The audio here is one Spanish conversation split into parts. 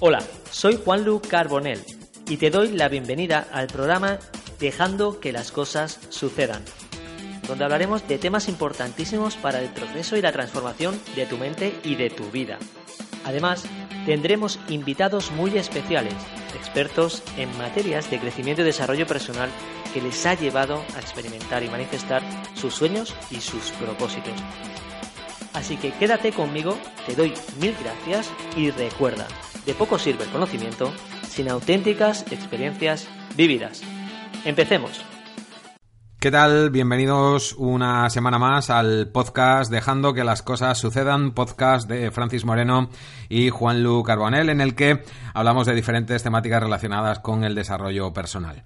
Hola, soy Juanlu Carbonell y te doy la bienvenida al programa Dejando que las cosas sucedan, donde hablaremos de temas importantísimos para el progreso y la transformación de tu mente y de tu vida. Además, tendremos invitados muy especiales, expertos en materias de crecimiento y desarrollo personal que les ha llevado a experimentar y manifestar sus sueños y sus propósitos. Así que quédate conmigo, te doy mil gracias y recuerda, de poco sirve el conocimiento sin auténticas experiencias vividas. Empecemos. ¿Qué tal? Bienvenidos una semana más al podcast Dejando que las cosas sucedan, podcast de Francis Moreno y Juan Lu Carbonell, en el que hablamos de diferentes temáticas relacionadas con el desarrollo personal.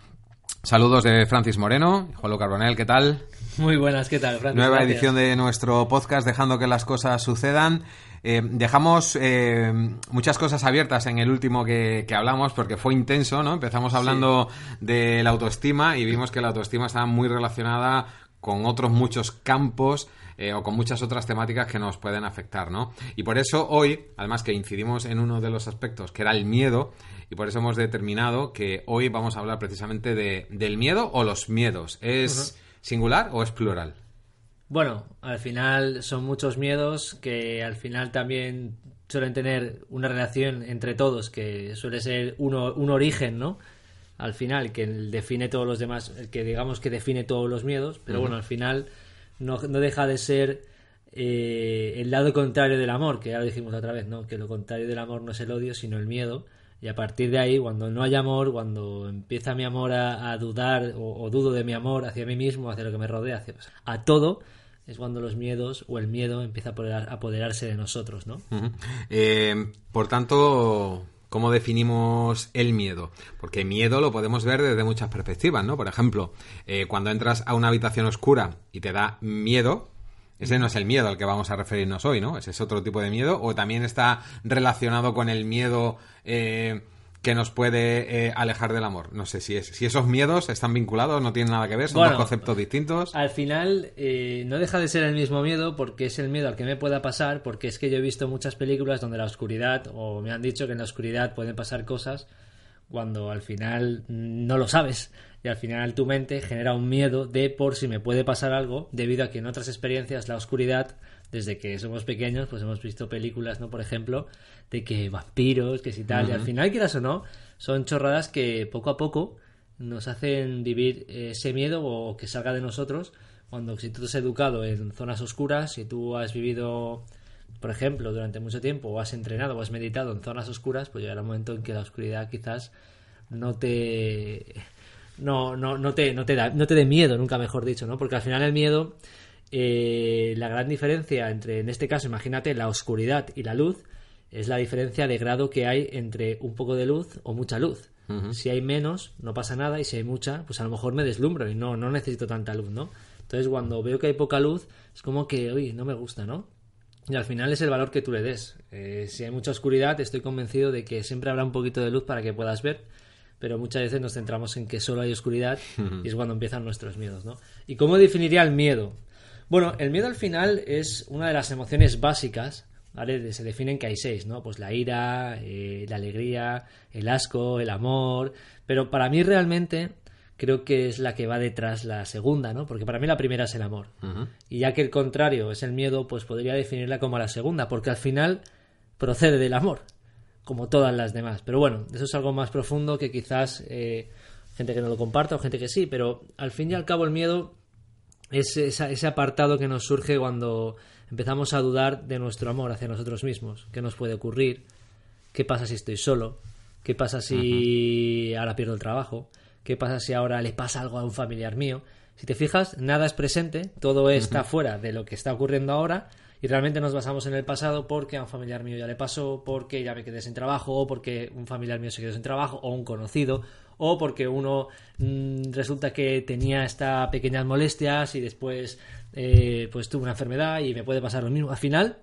Saludos de Francis Moreno, Juan Lu Carbonell, ¿qué tal? Muy buenas, ¿qué tal, Francis? Nueva Gracias. edición de nuestro podcast Dejando que las cosas sucedan. Eh, dejamos eh, muchas cosas abiertas en el último que, que hablamos porque fue intenso, ¿no? Empezamos hablando de la autoestima y vimos que la autoestima estaba muy relacionada con otros muchos campos eh, o con muchas otras temáticas que nos pueden afectar, ¿no? Y por eso hoy, además que incidimos en uno de los aspectos que era el miedo, y por eso hemos determinado que hoy vamos a hablar precisamente de, del miedo o los miedos. ¿Es singular o es plural? Bueno, al final son muchos miedos que al final también suelen tener una relación entre todos, que suele ser uno, un origen, ¿no? Al final, que define todos los demás, que digamos que define todos los miedos, pero bueno, al final no, no deja de ser eh, el lado contrario del amor, que ya lo dijimos otra vez, ¿no? Que lo contrario del amor no es el odio, sino el miedo. Y a partir de ahí, cuando no hay amor, cuando empieza mi amor a, dudar o, dudo de mi amor hacia mí mismo, hacia lo que me rodea, hacia, a todo, es cuando los miedos o el miedo empieza a apoderar- apoderarse de nosotros, ¿no? Eh, por tanto, ¿cómo definimos el miedo? Porque miedo lo podemos ver desde muchas perspectivas, ¿no? Por ejemplo, eh, cuando entras a una habitación oscura y te da miedo, ese no es el miedo al que vamos a referirnos hoy, ¿no? Ese es otro tipo de miedo, o también está relacionado con el miedo eh, que nos puede eh, alejar del amor. No sé si es, si esos miedos están vinculados, no tienen nada que ver, son Bueno, dos conceptos distintos. Al final eh, no deja de ser el mismo miedo porque es el miedo al que me pueda pasar, porque es que yo he visto muchas películas donde la oscuridad, o me han dicho que en la oscuridad pueden pasar cosas cuando al final no lo sabes. Y al final tu mente genera un miedo de por si me puede pasar algo debido a que en otras experiencias la oscuridad desde que somos pequeños pues hemos visto películas no por ejemplo de que vampiros que si tal y al final quieras o no son chorradas que poco a poco nos hacen vivir ese miedo o que salga de nosotros cuando si tú te has educado en zonas oscuras si tú has vivido por ejemplo, durante mucho tiempo o has entrenado o has meditado en zonas oscuras, pues llegará un momento en que la oscuridad quizás no te no, no, no te no te da no te dé miedo, nunca mejor dicho, ¿no? Porque al final el miedo eh, la gran diferencia entre en este caso, imagínate la oscuridad y la luz es la diferencia de grado que hay entre un poco de luz o mucha luz. Si hay menos, no pasa nada, y si hay mucha, pues a lo mejor me deslumbro y no, no necesito tanta luz, ¿no? Entonces, cuando veo que hay poca luz, es como que, uy, no me gusta, ¿no? Y al final es el valor que tú le des. Eh, si hay mucha oscuridad, estoy convencido de que siempre habrá un poquito de luz para que puedas ver, pero muchas veces nos centramos en que solo hay oscuridad y es cuando empiezan nuestros miedos, ¿no? ¿Y cómo definiría el miedo? Bueno, el miedo al final es una de las emociones básicas, ¿vale? Se definen que hay seis, ¿no? Pues la ira, eh, la alegría, el asco, el amor, pero para mí realmente creo que es la que va detrás la segunda, ¿no? Porque para mí la primera es el amor. Y ya que el contrario es el miedo, pues podría definirla como la segunda, porque al final procede del amor, como todas las demás. Pero bueno, eso es algo más profundo que quizás eh, gente que no lo comparta o gente que sí, pero al fin y al cabo el miedo es esa- ese apartado que nos surge cuando empezamos a dudar de nuestro amor hacia nosotros mismos. ¿Qué nos puede ocurrir? ¿Qué pasa si estoy solo? ¿Qué pasa si ahora pierdo el trabajo? ¿Qué pasa si ahora le pasa algo a un familiar mío? Si te fijas, nada es presente, todo está fuera de lo que está ocurriendo ahora y realmente nos basamos en el pasado porque a un familiar mío ya le pasó, porque ya me quedé sin trabajo, o porque un familiar mío se quedó sin trabajo, o un conocido, o porque uno mm, resulta que tenía estas pequeñas molestias y después eh, pues tuvo una enfermedad y me puede pasar lo mismo. Al final,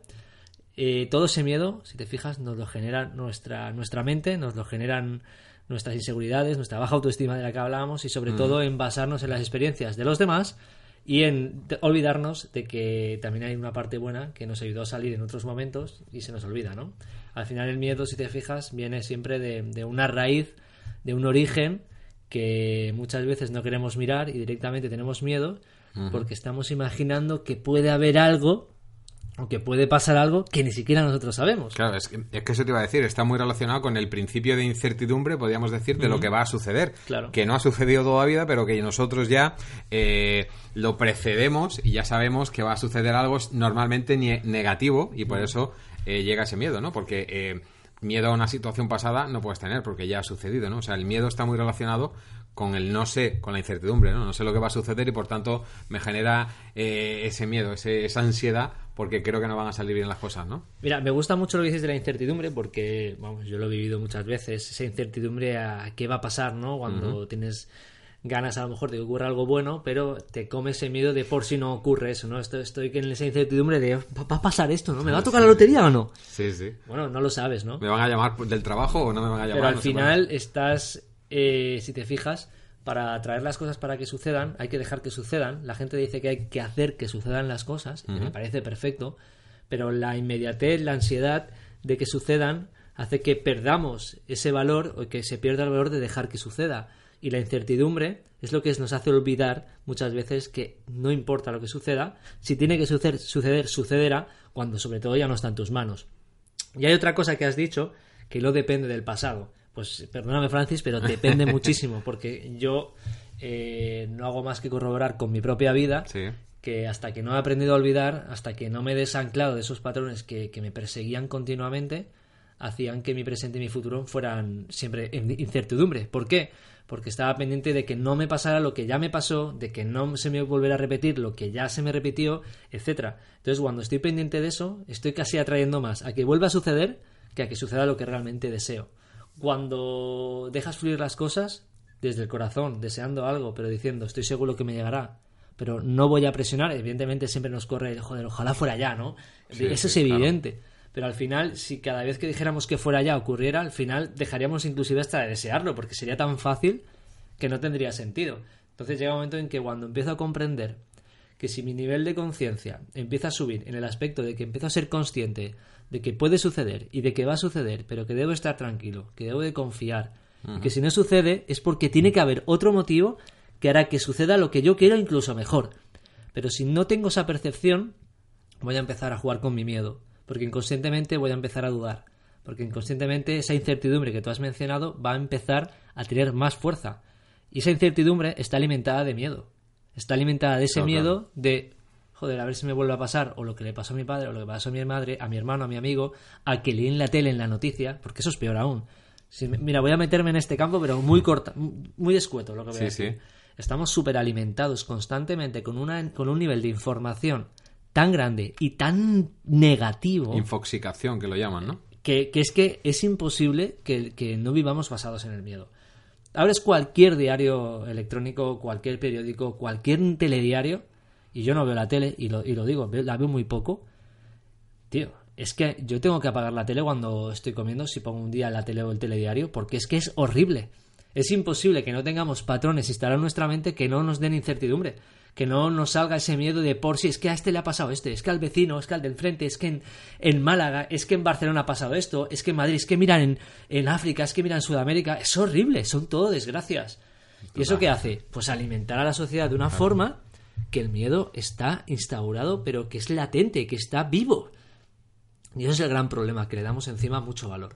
eh, todo ese miedo, si te fijas, nos lo genera nuestra, nuestra mente, nos lo generan nuestras inseguridades, nuestra baja autoestima de la que hablábamos y sobre todo en basarnos en las experiencias de los demás y en olvidarnos de que también hay una parte buena que nos ayudó a salir en otros momentos y se nos olvida, ¿no? Al final el miedo, si te fijas, viene siempre de, de una raíz, de un origen que muchas veces no queremos mirar y directamente tenemos miedo porque estamos imaginando que puede haber algo o que puede pasar algo que ni siquiera nosotros sabemos. Claro, es que, es que eso te iba a decir, está muy relacionado con el principio de incertidumbre, podríamos decir, de lo que va a suceder. Claro. Que no ha sucedido todavía, pero que nosotros ya eh, lo precedemos y ya sabemos que va a suceder algo normalmente ne- negativo y por eso eh, llega ese miedo, ¿no? Porque eh, miedo a una situación pasada no puedes tener porque ya ha sucedido, ¿no? O sea, el miedo está muy relacionado con el no sé, con la incertidumbre, ¿no? No sé lo que va a suceder y por tanto me genera eh, ese miedo, ese- esa ansiedad porque creo que no van a salir bien las cosas, ¿no? Mira, me gusta mucho lo que dices de la incertidumbre porque, vamos, yo lo he vivido muchas veces, esa incertidumbre a qué va a pasar, ¿no? Cuando tienes ganas a lo mejor de que ocurra algo bueno, pero te come ese miedo de por si no ocurre eso, ¿no? Estoy, estoy en esa incertidumbre de, ¿va a pasar esto, no? ¿Me va a tocar la lotería o no? Sí, sí. Bueno, no lo sabes, ¿no? ¿Me van a llamar del trabajo o no me van a llamar? Pero al No final estás, eh, si te fijas, para traer las cosas para que sucedan, hay que dejar que sucedan. La gente dice que hay que hacer que sucedan las cosas, y me parece perfecto, pero la inmediatez, la ansiedad de que sucedan hace que perdamos ese valor o que se pierda el valor de dejar que suceda. Y la incertidumbre es lo que nos hace olvidar muchas veces que no importa lo que suceda, si tiene que suceder, suceder sucederá cuando sobre todo ya no está en tus manos. Y hay otra cosa que has dicho, que no depende del pasado. Pues perdóname Francis, pero depende muchísimo, porque yo eh, no hago más que corroborar con mi propia vida Sí. que hasta que no he aprendido a olvidar, hasta que no me he desanclado de esos patrones que, que me perseguían continuamente, hacían que mi presente y mi futuro fueran siempre en incertidumbre. ¿Por qué? Porque estaba pendiente de que no me pasara lo que ya me pasó, de que no se me volviera a repetir lo que ya se me repitió, etcétera. Entonces, cuando estoy pendiente de eso, estoy casi atrayendo más a que vuelva a suceder que a que suceda lo que realmente deseo. Cuando dejas fluir las cosas desde el corazón, deseando algo, pero diciendo estoy seguro que me llegará, pero no voy a presionar, evidentemente siempre nos corre, joder, ojalá fuera ya, ¿no? Sí, Eso sí, es claro. evidente. Pero al final, si cada vez que dijéramos que fuera ya ocurriera, al final dejaríamos inclusive hasta de desearlo, porque sería tan fácil que no tendría sentido. Entonces llega un momento en que cuando empiezo a comprender que si mi nivel de conciencia empieza a subir en el aspecto de que empiezo a ser consciente de que puede suceder y de que va a suceder, pero que debo estar tranquilo, que debo de confiar, y que si no sucede es porque tiene que haber otro motivo que hará que suceda lo que yo quiero incluso mejor. Pero si no tengo esa percepción, voy a empezar a jugar con mi miedo, porque inconscientemente voy a empezar a dudar, porque inconscientemente esa incertidumbre que tú has mencionado va a empezar a tener más fuerza. Y esa incertidumbre está alimentada de miedo. Está alimentada de ese miedo de, joder, a ver si me vuelve a pasar, o lo que le pasó a mi padre, o lo que pasó a mi madre, a mi hermano, a mi amigo, a que leí en la tele, en la noticia, porque eso es peor aún. Si mira, voy a meterme en este campo, pero muy corta, muy escueto lo que voy a Sí, decir. sí. Estamos súper alimentados constantemente con, una, con un nivel de información tan grande y tan negativo Infoxicación, que lo llaman, ¿no? que, que es que es imposible que, que no vivamos basados en el miedo. Abres cualquier diario electrónico, cualquier periódico, cualquier telediario, y yo no veo la tele, y lo, y lo digo, la veo muy poco. Tío, es que yo tengo que apagar la tele cuando estoy comiendo, si pongo un día la tele o el telediario, porque es que es horrible. Es imposible que no tengamos patrones instalados en nuestra mente que no nos den incertidumbre, que no nos salga ese miedo de por si es que a este le ha pasado este, es que al vecino, es que al del frente, es que en, en Málaga, es que en Barcelona ha pasado esto, es que en Madrid, es que miran en, en África, es que miran en Sudamérica. Es horrible, son todo desgracias. ¿Y eso qué hace? Pues alimentar a la sociedad de una forma que el miedo está instaurado, pero que es latente, que está vivo. Y ese es el gran problema, que le damos encima mucho valor.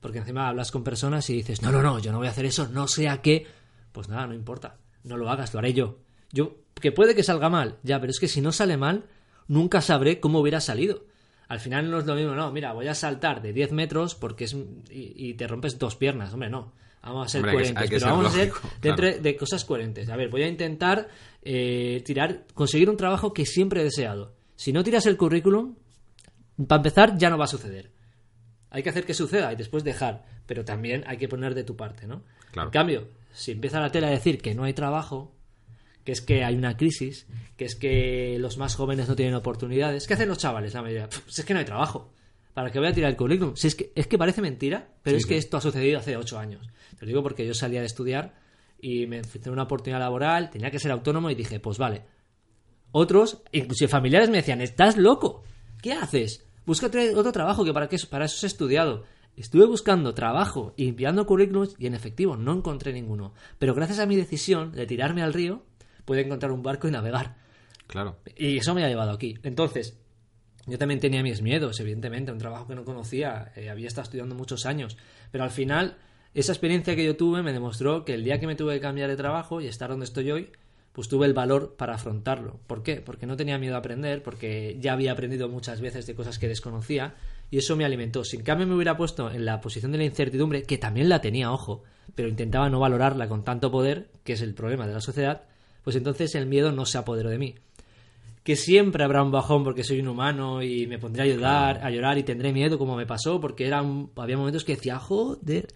Porque encima hablas con personas y dices, no, no, no, yo no voy a hacer eso, no sea qué. Pues nada, no importa. No lo hagas, lo haré yo. Yo, que puede que salga mal, ya, pero es que si no sale mal, nunca sabré cómo hubiera salido. Al final no es lo mismo, no, mira, voy a saltar de 10 metros porque es. y, y te rompes dos piernas, hombre, no. Vamos a ser Hombre, que- coherentes, que pero ser vamos a ser dentro claro. de cosas coherentes. A ver, voy a intentar eh, tirar, conseguir un trabajo que siempre he deseado. Si no tiras el currículum, para empezar, ya no va a suceder. Hay que hacer que suceda y después dejar, pero también hay que poner de tu parte, ¿no? Claro. En cambio, si empieza la tele a decir que no hay trabajo, que es que hay una crisis, que es que los más jóvenes no tienen oportunidades, ¿qué hacen los chavales? La mayoría, "Pff, si es que no hay trabajo. ¿Para qué voy a tirar el currículum? Si es que, es que parece mentira, pero Sí, es que sí. esto ha sucedido hace ocho años. Te lo digo porque yo salía de estudiar y me ofrecieron una oportunidad laboral, tenía que ser autónomo y dije, pues vale, Otros, inclusive familiares, me decían, estás loco, ¿qué haces? Búscate otro trabajo que para, qué, para eso has estudiado. Estuve buscando trabajo y enviando currículums y en efectivo no encontré ninguno. Pero gracias a mi decisión de tirarme al río, pude encontrar un barco y navegar. Claro. Y eso me ha llevado aquí. Entonces, yo también tenía mis miedos, evidentemente, un trabajo que no conocía, eh, había estado estudiando muchos años, pero al final esa experiencia que yo tuve me demostró que el día que me tuve que cambiar de trabajo y estar donde estoy hoy, pues tuve el valor para afrontarlo. ¿Por qué? Porque no tenía miedo a aprender, porque ya había aprendido muchas veces de cosas que desconocía y eso me alimentó. Si en cambio me hubiera puesto en la posición de la incertidumbre, que también la tenía, ojo, pero intentaba no valorarla con tanto poder, que es el problema de la sociedad, pues entonces el miedo no se apoderó de mí. Que siempre habrá un bajón porque soy un humano y me pondré a ayudar, a llorar y tendré miedo como me pasó, porque eran, había momentos que decía, joder,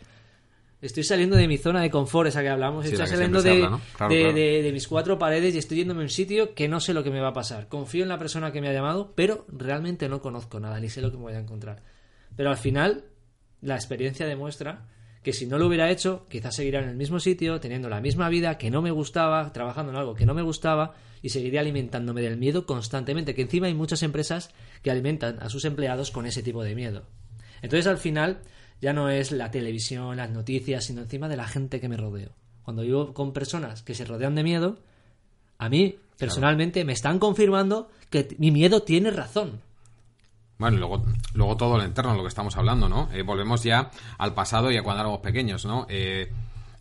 Estoy saliendo de mi zona de confort, esa que hablamos. estoy saliendo de, de, mis cuatro paredes y estoy yéndome a un sitio que no sé lo que me va a pasar. Confío en la persona que me ha llamado, pero realmente no conozco nada, ni sé lo que me voy a encontrar. Pero al final, la experiencia demuestra que si no lo hubiera hecho, quizás seguiría en el mismo sitio, teniendo la misma vida, que no me gustaba, trabajando en algo que no me gustaba, y seguiría alimentándome del miedo constantemente, que encima hay muchas empresas que alimentan a sus empleados con ese tipo de miedo. Entonces, al final, ya no es la televisión, las noticias, sino encima de la gente que me rodeo. Cuando vivo con personas que se rodean de miedo, a mí, personalmente, me están confirmando que mi miedo tiene razón. Bueno, luego, luego todo el entorno, lo que estamos hablando, ¿no? Eh, volvemos ya al pasado y a cuando éramos pequeños, ¿no? Eh,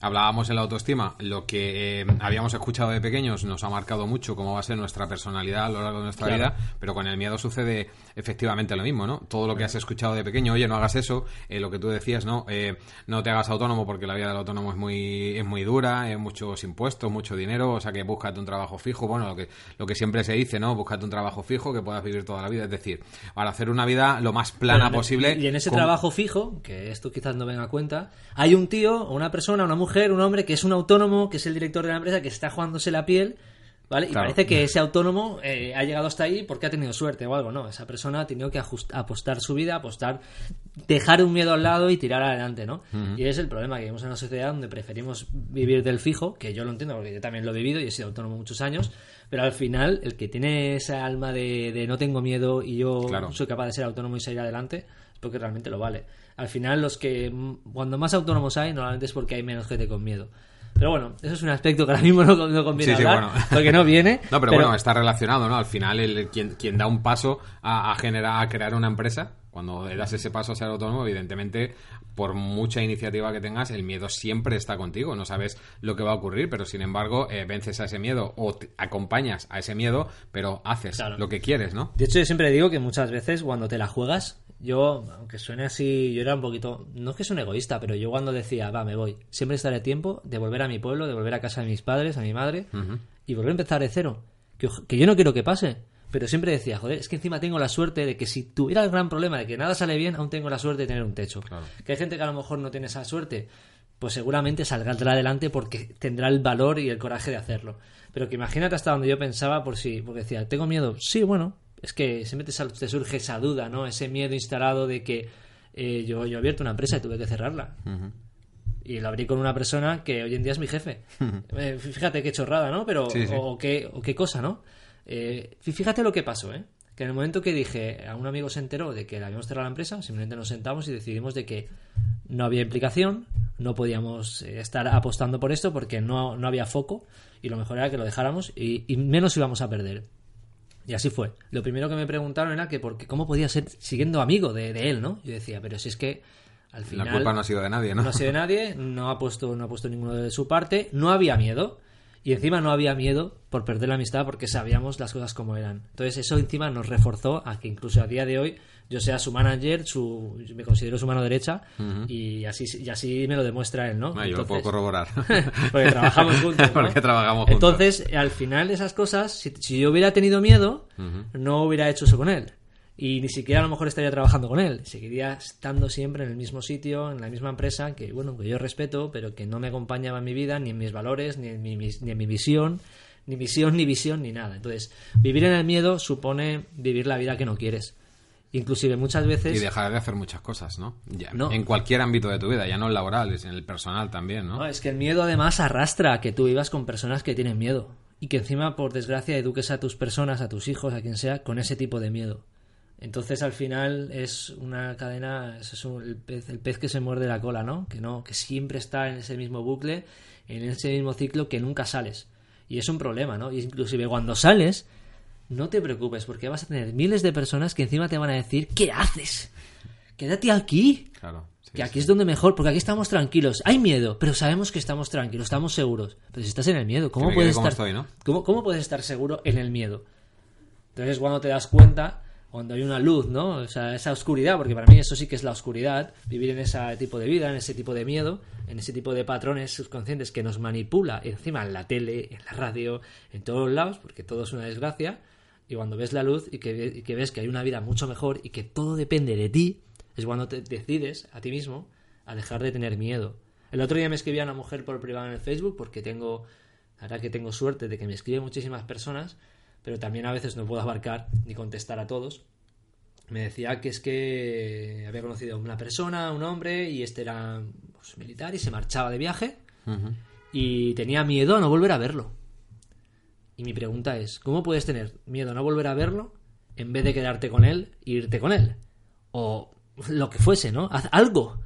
hablábamos en la autoestima, lo que eh, habíamos escuchado de pequeños nos ha marcado mucho cómo va a ser nuestra personalidad a lo largo de nuestra vida, pero con el miedo sucede efectivamente lo mismo, ¿no? Todo lo que has escuchado de pequeño, oye, no hagas eso, eh, lo que tú decías, ¿no? Eh, no te hagas autónomo porque la vida del autónomo es muy, es muy dura, es muchos impuestos, mucho dinero, o sea que búscate un trabajo fijo, bueno, lo que, lo que siempre se dice, ¿no? Búscate un trabajo fijo que puedas vivir toda la vida, es decir, para hacer una vida lo más plana posible. Y en ese trabajo fijo, que esto quizás no venga a cuenta, hay un tío, una persona, una mujer, un hombre que es un autónomo, que es el director de la empresa, que está jugándose la piel, ¿vale? Y parece que ese autónomo eh, ha llegado hasta ahí porque ha tenido suerte o algo, ¿no? Esa persona ha tenido que apostar su vida, apostar, dejar un miedo al lado y tirar adelante, ¿no? Y es el problema que vivimos en una sociedad donde preferimos vivir del fijo, que yo lo entiendo porque yo también lo he vivido y he sido autónomo muchos años, pero al final el que tiene esa alma de, no tengo miedo y yo soy capaz de ser autónomo y salir adelante, es porque realmente lo vale al final los que cuando más autónomos hay normalmente es porque hay menos gente con miedo. Pero bueno, eso es un aspecto que ahora mismo no, conviene hablar, porque no viene. No, pero, bueno, está relacionado, ¿no? Al final, el, quien, quien da un paso a, generar, a crear una empresa, cuando das ese paso a ser autónomo, evidentemente, por mucha iniciativa que tengas, el miedo siempre está contigo. No sabes lo que va a ocurrir, pero sin embargo, eh, vences a ese miedo o te acompañas a ese miedo, pero haces lo que quieres, ¿no? De hecho, yo siempre digo que muchas veces cuando te la juegas, yo, aunque suene así, yo era un poquito, no es que sea un egoísta, pero yo cuando decía, va, me voy, siempre estaré tiempo de volver a mi pueblo, de volver a casa de mis padres, a mi madre, y volver a empezar de cero. Que, que, yo no quiero que pase, pero siempre decía, joder, es que encima tengo la suerte de que si tuviera el gran problema de que nada sale bien, aún tengo la suerte de tener un techo. Que hay gente que a lo mejor no tiene esa suerte, pues seguramente saldrá adelante porque tendrá el valor y el coraje de hacerlo. Pero que imagínate hasta donde yo pensaba por si, porque decía, tengo miedo, sí, bueno, es que siempre te, surge esa duda, ¿no? Ese miedo instalado de que eh, yo, yo he abierto una empresa y tuve que cerrarla. Y lo abrí con una persona que hoy en día es mi jefe. Eh, fíjate qué chorrada, ¿no? Pero, O, qué, o qué cosa, ¿no? Eh, fíjate lo que pasó, ¿eh? Que en el momento que dije, a un amigo se enteró de que le habíamos cerrado la empresa, simplemente nos sentamos y decidimos de que no había implicación, no podíamos estar apostando por esto porque no, no había foco y lo mejor era que lo dejáramos y, y menos íbamos a perder. Y así fue. Lo primero que me preguntaron era que porque cómo podía ser siguiendo amigo de, él, ¿no? Yo decía, pero si es que al final... La culpa no ha sido de nadie, ¿no? No ha sido de nadie, no ha puesto, no ha puesto ninguno de su parte, no había miedo. Y encima no había miedo por perder la amistad porque sabíamos las cosas como eran. Entonces eso encima nos reforzó a que incluso a día de hoy yo sea su manager, su, me considero su mano derecha y así y así me lo demuestra él, ¿no? Ah, yo lo puedo corroborar. porque trabajamos juntos. Porque trabajamos juntos. Entonces, al final de esas cosas, si, yo hubiera tenido miedo, no hubiera hecho eso con él. Y ni siquiera a lo mejor estaría trabajando con él. Seguiría estando siempre en el mismo sitio, en la misma empresa, que bueno, que yo respeto, pero que no me acompañaba en mi vida, ni en mis valores, ni en mi, ni en mi visión, ni misión, ni visión, ni nada. Entonces, vivir en el miedo supone vivir la vida que no quieres. Inclusive muchas veces... Y dejar de hacer muchas cosas, ¿no? Ya, En cualquier ámbito de tu vida, ya no en laboral, es en el personal también, ¿no? Es que el miedo además arrastra a que tú vivas con personas que tienen miedo. y que encima, por desgracia, eduques a tus personas, a tus hijos, a quien sea, con ese tipo de miedo. Entonces, al final, es una cadena, es el, pez, el pez que se muerde la cola, ¿no? Que no, que siempre está en ese mismo bucle, en ese mismo ciclo que nunca sales. Y es un problema, ¿no? Y inclusive cuando sales, no te preocupes, porque vas a tener miles de personas que encima te van a decir, ¿qué haces? Quédate aquí. Claro. que aquí es donde mejor, porque aquí estamos tranquilos. Hay miedo, pero sabemos que estamos tranquilos, estamos seguros. Pero si estás en el miedo, ¿cómo puedes estar estoy, ¿no? ¿cómo, cómo puedes estar seguro en el miedo? Entonces cuando te das cuenta, cuando hay una luz, ¿no? O sea, esa oscuridad, porque para mí eso sí que es la oscuridad, vivir en ese tipo de vida, en ese tipo de miedo, en ese tipo de patrones subconscientes que nos manipula encima en la tele, en la radio, en todos lados, porque todo es una desgracia, y cuando ves la luz y que, y que ves que hay una vida mucho mejor y que todo depende de ti, es cuando te decides a ti mismo a dejar de tener miedo. El otro día me escribía una mujer por privado en el Facebook porque tengo, verdad que tengo suerte de que me escriben muchísimas personas, pero también a veces no puedo abarcar ni contestar a todos. Me decía que es que había conocido a una persona, un hombre, y este era pues, militar y se marchaba de viaje y tenía miedo a no volver a verlo. Y mi pregunta es, ¿cómo puedes tener miedo a no volver a verlo en vez de quedarte con él e irte con él? O lo que fuese, ¿no? Haz algo.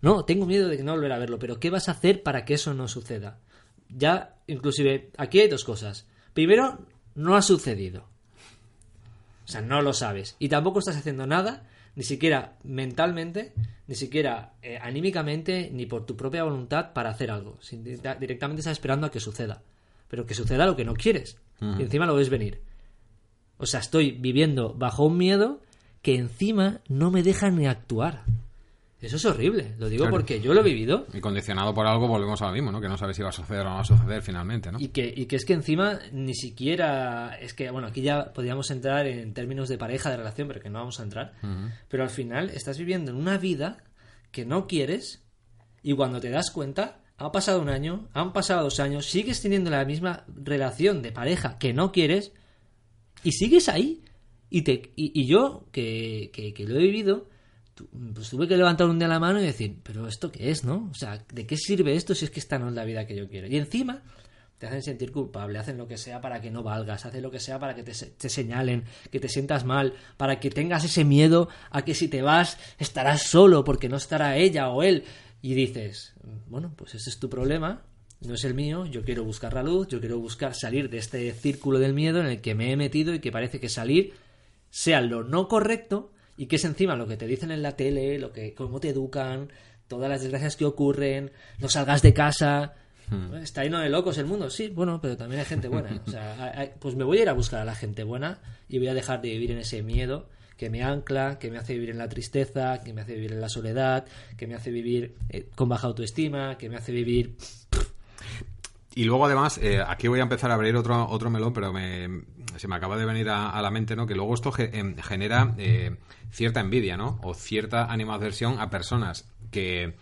No, tengo miedo de no volver a verlo, pero ¿qué vas a hacer para que eso no suceda? Ya, inclusive, aquí hay dos cosas. Primero, no ha sucedido. O sea, no lo sabes. Y tampoco estás haciendo nada, ni siquiera mentalmente, ni siquiera eh, anímicamente, ni por tu propia voluntad para hacer algo. Directamente estás esperando a que suceda. Pero que suceda lo que no quieres. Y encima lo ves venir. O sea, estoy viviendo bajo un miedo que encima no me deja ni actuar. Eso es horrible. Lo digo Claro. porque yo lo he vivido. Y condicionado por algo volvemos a lo mismo, ¿no? Que no sabes si va a suceder o no va a suceder finalmente, ¿no? Y que, y que es que encima ni siquiera. Es que, bueno, aquí ya podríamos entrar en términos de pareja, de relación, pero que no vamos a entrar. Pero al final estás viviendo en una vida que no quieres y cuando te das cuenta, ha pasado un año, han pasado dos años, sigues teniendo la misma relación de pareja que no quieres y sigues ahí. Y, te, y, y yo, que, que, que lo he vivido, pues tuve que levantar un día la mano y decir, pero ¿esto qué es, no? O sea, ¿de qué sirve esto si es que esta no es la vida que yo quiero? Y encima te hacen sentir culpable, hacen lo que sea para que no valgas, hacen lo que sea para que te, te señalen, que te sientas mal, para que tengas ese miedo a que si te vas estarás solo porque no estará ella o él. Y dices, bueno, pues ese es tu problema, no es el mío, yo quiero buscar la luz, yo quiero buscar salir de este círculo del miedo en el que me he metido y que parece que salir sea lo no correcto y que es encima lo que te dicen en la tele, lo que cómo te educan, todas las desgracias que ocurren, no salgas de casa. Está lleno de locos el mundo, sí, bueno, pero también hay gente buena. O sea, hay- pues me voy a ir a buscar a la gente buena y voy a dejar de vivir en ese miedo que me ancla, que me hace vivir en la tristeza, que me hace vivir en la soledad, que me hace vivir eh, con baja autoestima, que me hace vivir Y luego, además, eh, aquí voy a empezar a abrir otro, otro melón, pero me, se me acaba de venir a, a la mente, ¿no? Que luego esto ge- em, genera eh, cierta envidia, ¿no? O cierta animadversión a personas que,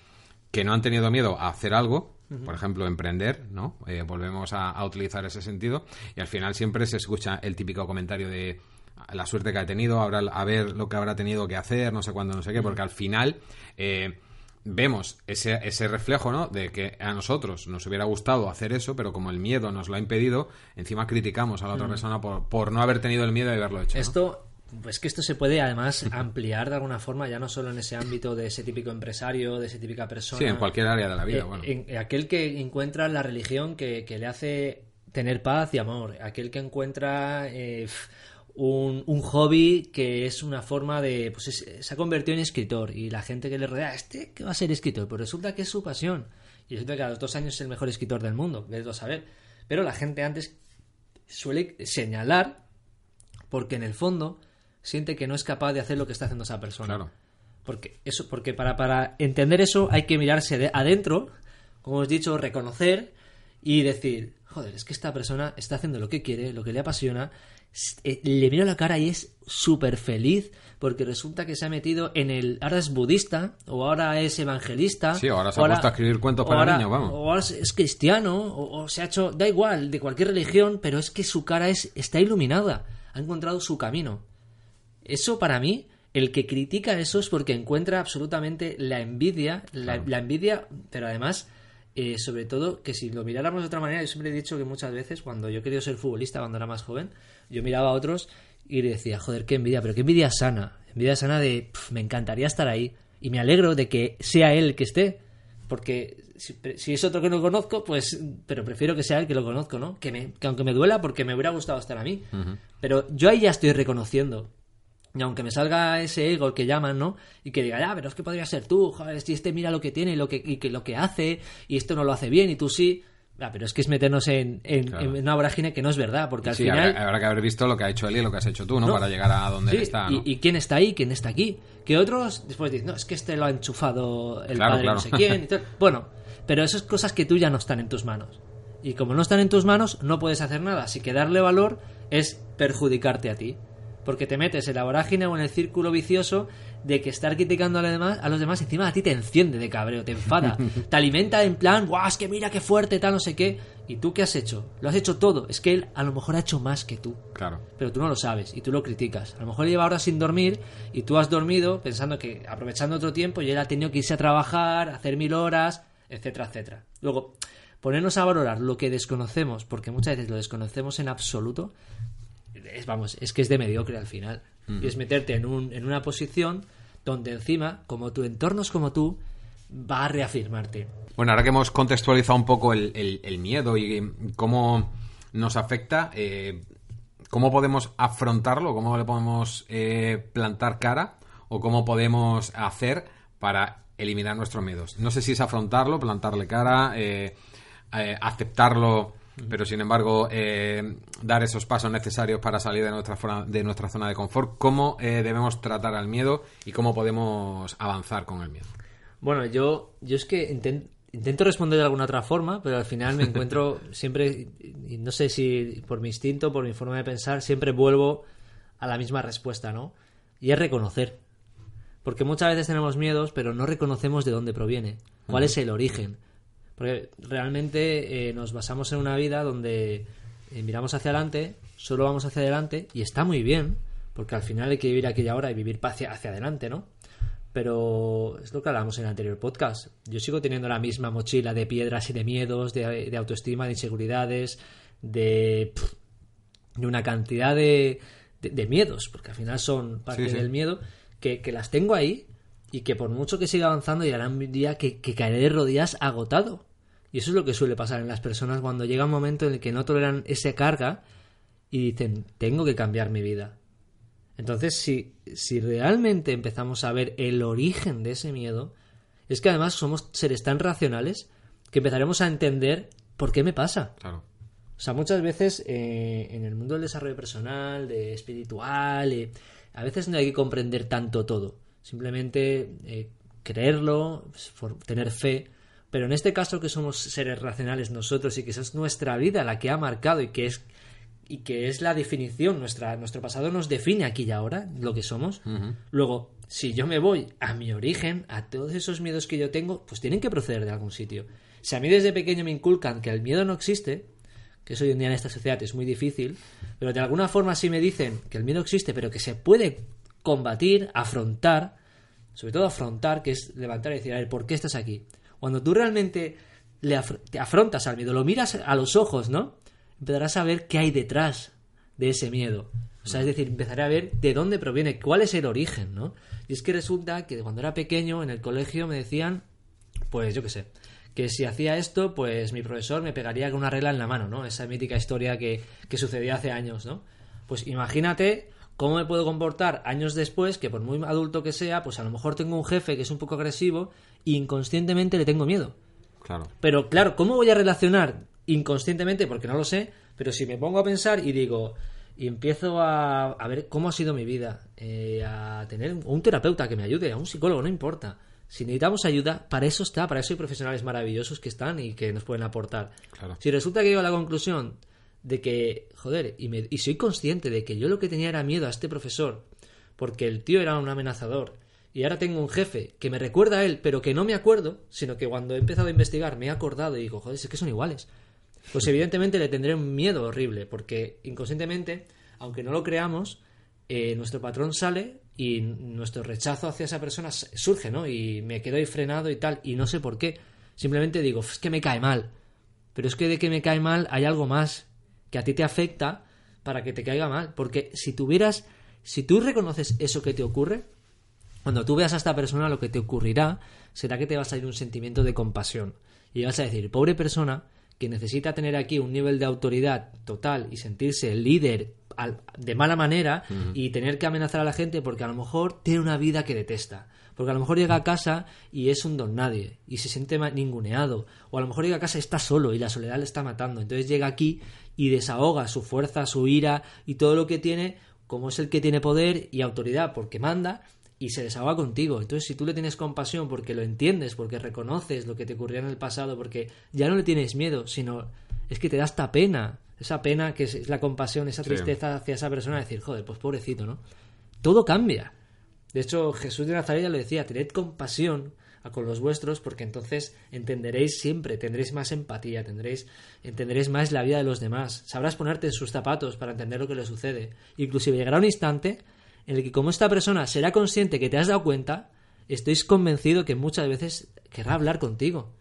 que no han tenido miedo a hacer algo, por ejemplo, emprender, ¿no? Eh, volvemos a, a utilizar ese sentido y al final siempre se escucha el típico comentario de la suerte que ha tenido, habrá, a ver lo que habrá tenido que hacer, no sé cuándo, no sé qué, porque al final... eh, vemos ese, ese reflejo, ¿no? De que a nosotros nos hubiera gustado hacer eso, pero como el miedo nos lo ha impedido, encima criticamos a la otra persona por, por no haber tenido el miedo de haberlo hecho. ¿no? Esto, pues que esto se puede además ampliar de alguna forma, ya no solo en ese ámbito de ese típico empresario, de esa típica persona. Sí, en cualquier área de la vida, Eh, bueno. en- aquel que encuentra la religión que, que le hace tener paz y amor, aquel que encuentra eh, un, un hobby que es una forma de... pues es- se ha convertido en escritor y la gente que le rodea, este que va a ser escritor, pues resulta que es su pasión y resulta que a los dos años es el mejor escritor del mundo, vete a saber. Pero la gente antes suele señalar porque en el fondo siente que no es capaz de hacer lo que está haciendo esa persona. Claro. Porque, eso, porque para, para entender eso hay que mirarse de adentro, como os he dicho, reconocer y decir, joder, es que esta persona está haciendo lo que quiere, lo que le apasiona, eh, le miro la cara y es súper feliz porque resulta que se ha metido en el... Ahora es budista o ahora es evangelista. Sí, ahora se o ha puesto a escribir cuentos para ahora- niños, vamos. O ahora es- cristiano o, o se ha hecho... Da igual, de cualquier religión, pero es que su cara es, está iluminada. Ha encontrado su camino. Eso para mí, el que critica eso es porque encuentra absolutamente la envidia, la, la envidia, pero además eh, sobre todo que si lo miráramos de otra manera, yo siempre he dicho que muchas veces cuando yo quería ser futbolista, cuando era más joven, yo miraba a otros y le decía, joder, qué envidia, pero qué envidia sana, envidia sana de, "Pf, me encantaría estar ahí y me alegro de que sea él el que esté, porque si, si es otro que no conozco, pues, pero prefiero que sea él que lo conozco, ¿no? Que, me, que aunque me duela porque me hubiera gustado estar a mí, pero yo ahí ya estoy reconociendo y aunque me salga ese ego que llaman, ¿no? Y que diga, ya, pero es que podría ser tú, joder, si este mira lo que tiene y lo que, y que, lo que hace, y esto no lo hace bien, y tú sí. Ya, pero es que es meternos en, en, Claro. en una vorágine que no es verdad, porque al Sí, final. habrá, habrá que haber visto lo que ha hecho él y lo que has hecho tú, ¿no? No. Para llegar a donde Sí, él está, y, quién está ahí, quién está aquí. Que otros después dicen, no, es que este lo ha enchufado el Claro, padre claro. no sé quién. y tal. Bueno, pero esas cosas que tú ya no están en tus manos. Y como no están en tus manos, no puedes hacer nada. Así que darle valor es perjudicarte a ti. Porque te metes en la vorágine o en el círculo vicioso de que estar criticando a los demás, a los demás encima a ti te enciende de cabreo, te enfada, te alimenta en plan, guau, es que mira qué fuerte, tal, no sé qué. ¿Y tú qué has hecho? Lo has hecho todo. Es que él a lo mejor ha hecho más que tú Claro. pero tú no lo sabes y tú lo criticas. A lo mejor lleva horas sin dormir y tú has dormido pensando que aprovechando otro tiempo y él ha tenido que irse a trabajar, hacer mil horas, etcétera, etcétera. Luego, ponernos a valorar lo que desconocemos, porque muchas veces lo desconocemos en absoluto, es, vamos, es que es de mediocre al final. Y es meterte en, un, en una posición donde encima, como tu entorno es como tú, va a reafirmarte. Bueno, ahora que hemos contextualizado un poco el, el- el miedo y cómo nos afecta, eh, ¿cómo podemos afrontarlo? ¿Cómo le podemos eh, plantar cara? ¿O cómo podemos hacer para eliminar nuestros miedos? No sé si es afrontarlo, plantarle cara, eh, aceptarlo, pero sin embargo eh, dar esos pasos necesarios para salir de nuestra, de nuestra zona de confort. ¿Cómo eh, debemos tratar al miedo y cómo podemos avanzar con el miedo? Bueno, yo, yo es que inten- intento responder de alguna otra forma, pero al final me encuentro siempre, no sé si por mi instinto, por mi forma de pensar, siempre vuelvo a la misma respuesta, ¿no? Y es reconocer. Porque muchas veces tenemos miedos, pero no reconocemos de dónde proviene, cuál es el origen. Porque realmente eh, nos basamos en una vida donde eh, miramos hacia adelante, solo vamos hacia adelante, y está muy bien, porque al final hay que vivir aquella hora y vivir hacia, hacia adelante, ¿no? Pero es lo que hablábamos en el anterior podcast. Yo sigo teniendo la misma mochila de piedras y de miedos, de, de autoestima, de inseguridades, de, de una cantidad de, de- de miedos, porque al final son parte Sí, sí. del miedo, que, que las tengo ahí y que por mucho que siga avanzando llegará un día que, que caeré de rodillas agotado. Y eso es lo que suele pasar en las personas cuando llega un momento en el que no toleran esa carga y dicen, tengo que cambiar mi vida. Entonces, si, si realmente empezamos a ver el origen de ese miedo, es que además somos seres tan racionales que empezaremos a entender por qué me pasa. Claro. O sea, muchas veces eh, en el mundo del desarrollo personal, de espiritual, eh, a veces no hay que comprender tanto todo. Simplemente eh, creerlo, tener fe. Pero en este caso que somos seres racionales nosotros y que esa es nuestra vida la que ha marcado y que es y que es la definición, nuestra, nuestro pasado nos define aquí y ahora lo que somos. Luego, si yo me voy a mi origen, a todos esos miedos que yo tengo, pues tienen que proceder de algún sitio. Si a mí desde pequeño me inculcan que el miedo no existe, que eso hoy en día en esta sociedad es muy difícil, pero de alguna forma sí me dicen que el miedo existe, pero que se puede combatir, afrontar, sobre todo afrontar, que es levantar y decir, a ver, ¿por qué estás aquí? Cuando tú realmente le te afrontas al miedo, lo miras a los ojos, ¿no? Empezarás a ver qué hay detrás de ese miedo. O sea, es decir, empezaré a ver de dónde proviene, cuál es el origen, ¿no? Y es que resulta que cuando era pequeño en el colegio me decían, pues yo qué sé, que si hacía esto, pues mi profesor me pegaría con una regla en la mano, ¿no? Esa mítica historia que, que sucedió hace años, ¿no? Pues imagínate cómo me puedo comportar años después, que por muy adulto que sea, pues a lo mejor tengo un jefe que es un poco agresivo y inconscientemente le tengo miedo. Claro. Pero claro, ¿cómo voy a relacionar inconscientemente? Porque no lo sé, pero si me pongo a pensar y digo, y empiezo a, a ver cómo ha sido mi vida, eh, a tener un, un terapeuta que me ayude, a un psicólogo, no importa. Si necesitamos ayuda, para eso está, para eso hay profesionales maravillosos que están y que nos pueden aportar. Claro. Si resulta que llego a la conclusión de que, joder, y, me- y soy consciente de que yo lo que tenía era miedo a este profesor, porque el tío era un amenazador, y ahora tengo un jefe que me recuerda a él, pero que no me acuerdo, sino que cuando he empezado a investigar me he acordado y digo, joder, es que son iguales. Pues evidentemente le tendré un miedo horrible, porque inconscientemente, aunque no lo creamos, eh, nuestro patrón sale y nuestro rechazo hacia esa persona surge, ¿no? Y me quedo ahí frenado y tal, y no sé por qué. Simplemente digo, es que me cae mal. Pero es que de que me cae mal hay algo más que a ti te afecta para que te caiga mal. Porque si tuvieras, si tú reconoces eso que te ocurre, cuando tú veas a esta persona lo que te ocurrirá será que te va a salir un sentimiento de compasión. Y vas a decir, pobre persona que necesita tener aquí un nivel de autoridad total y sentirse líder de mala manera y tener que amenazar a la gente porque a lo mejor tiene una vida que detesta. Porque a lo mejor llega a casa y es un don nadie y se siente ninguneado. O a lo mejor llega a casa y está solo y la soledad le está matando. Entonces llega aquí y desahoga su fuerza, su ira y todo lo que tiene, como es el que tiene poder y autoridad porque manda, y se desahoga contigo. Entonces, si tú le tienes compasión porque lo entiendes, porque reconoces lo que te ocurrió en el pasado, porque ya no le tienes miedo, sino es que te da esta pena, esa pena que es la compasión, esa tristeza hacia esa persona, decir, joder, pues pobrecito, ¿no? Todo cambia. De hecho, Jesús de Nazaret ya lo decía, tened compasión con los vuestros, porque entonces entenderéis siempre, tendréis más empatía, tendréis, entenderéis más la vida de los demás, sabrás ponerte en sus zapatos para entender lo que le sucede. Inclusive llegará un instante en el que como esta persona será consciente que te has dado cuenta, estoy convencido que muchas veces querrá hablar contigo.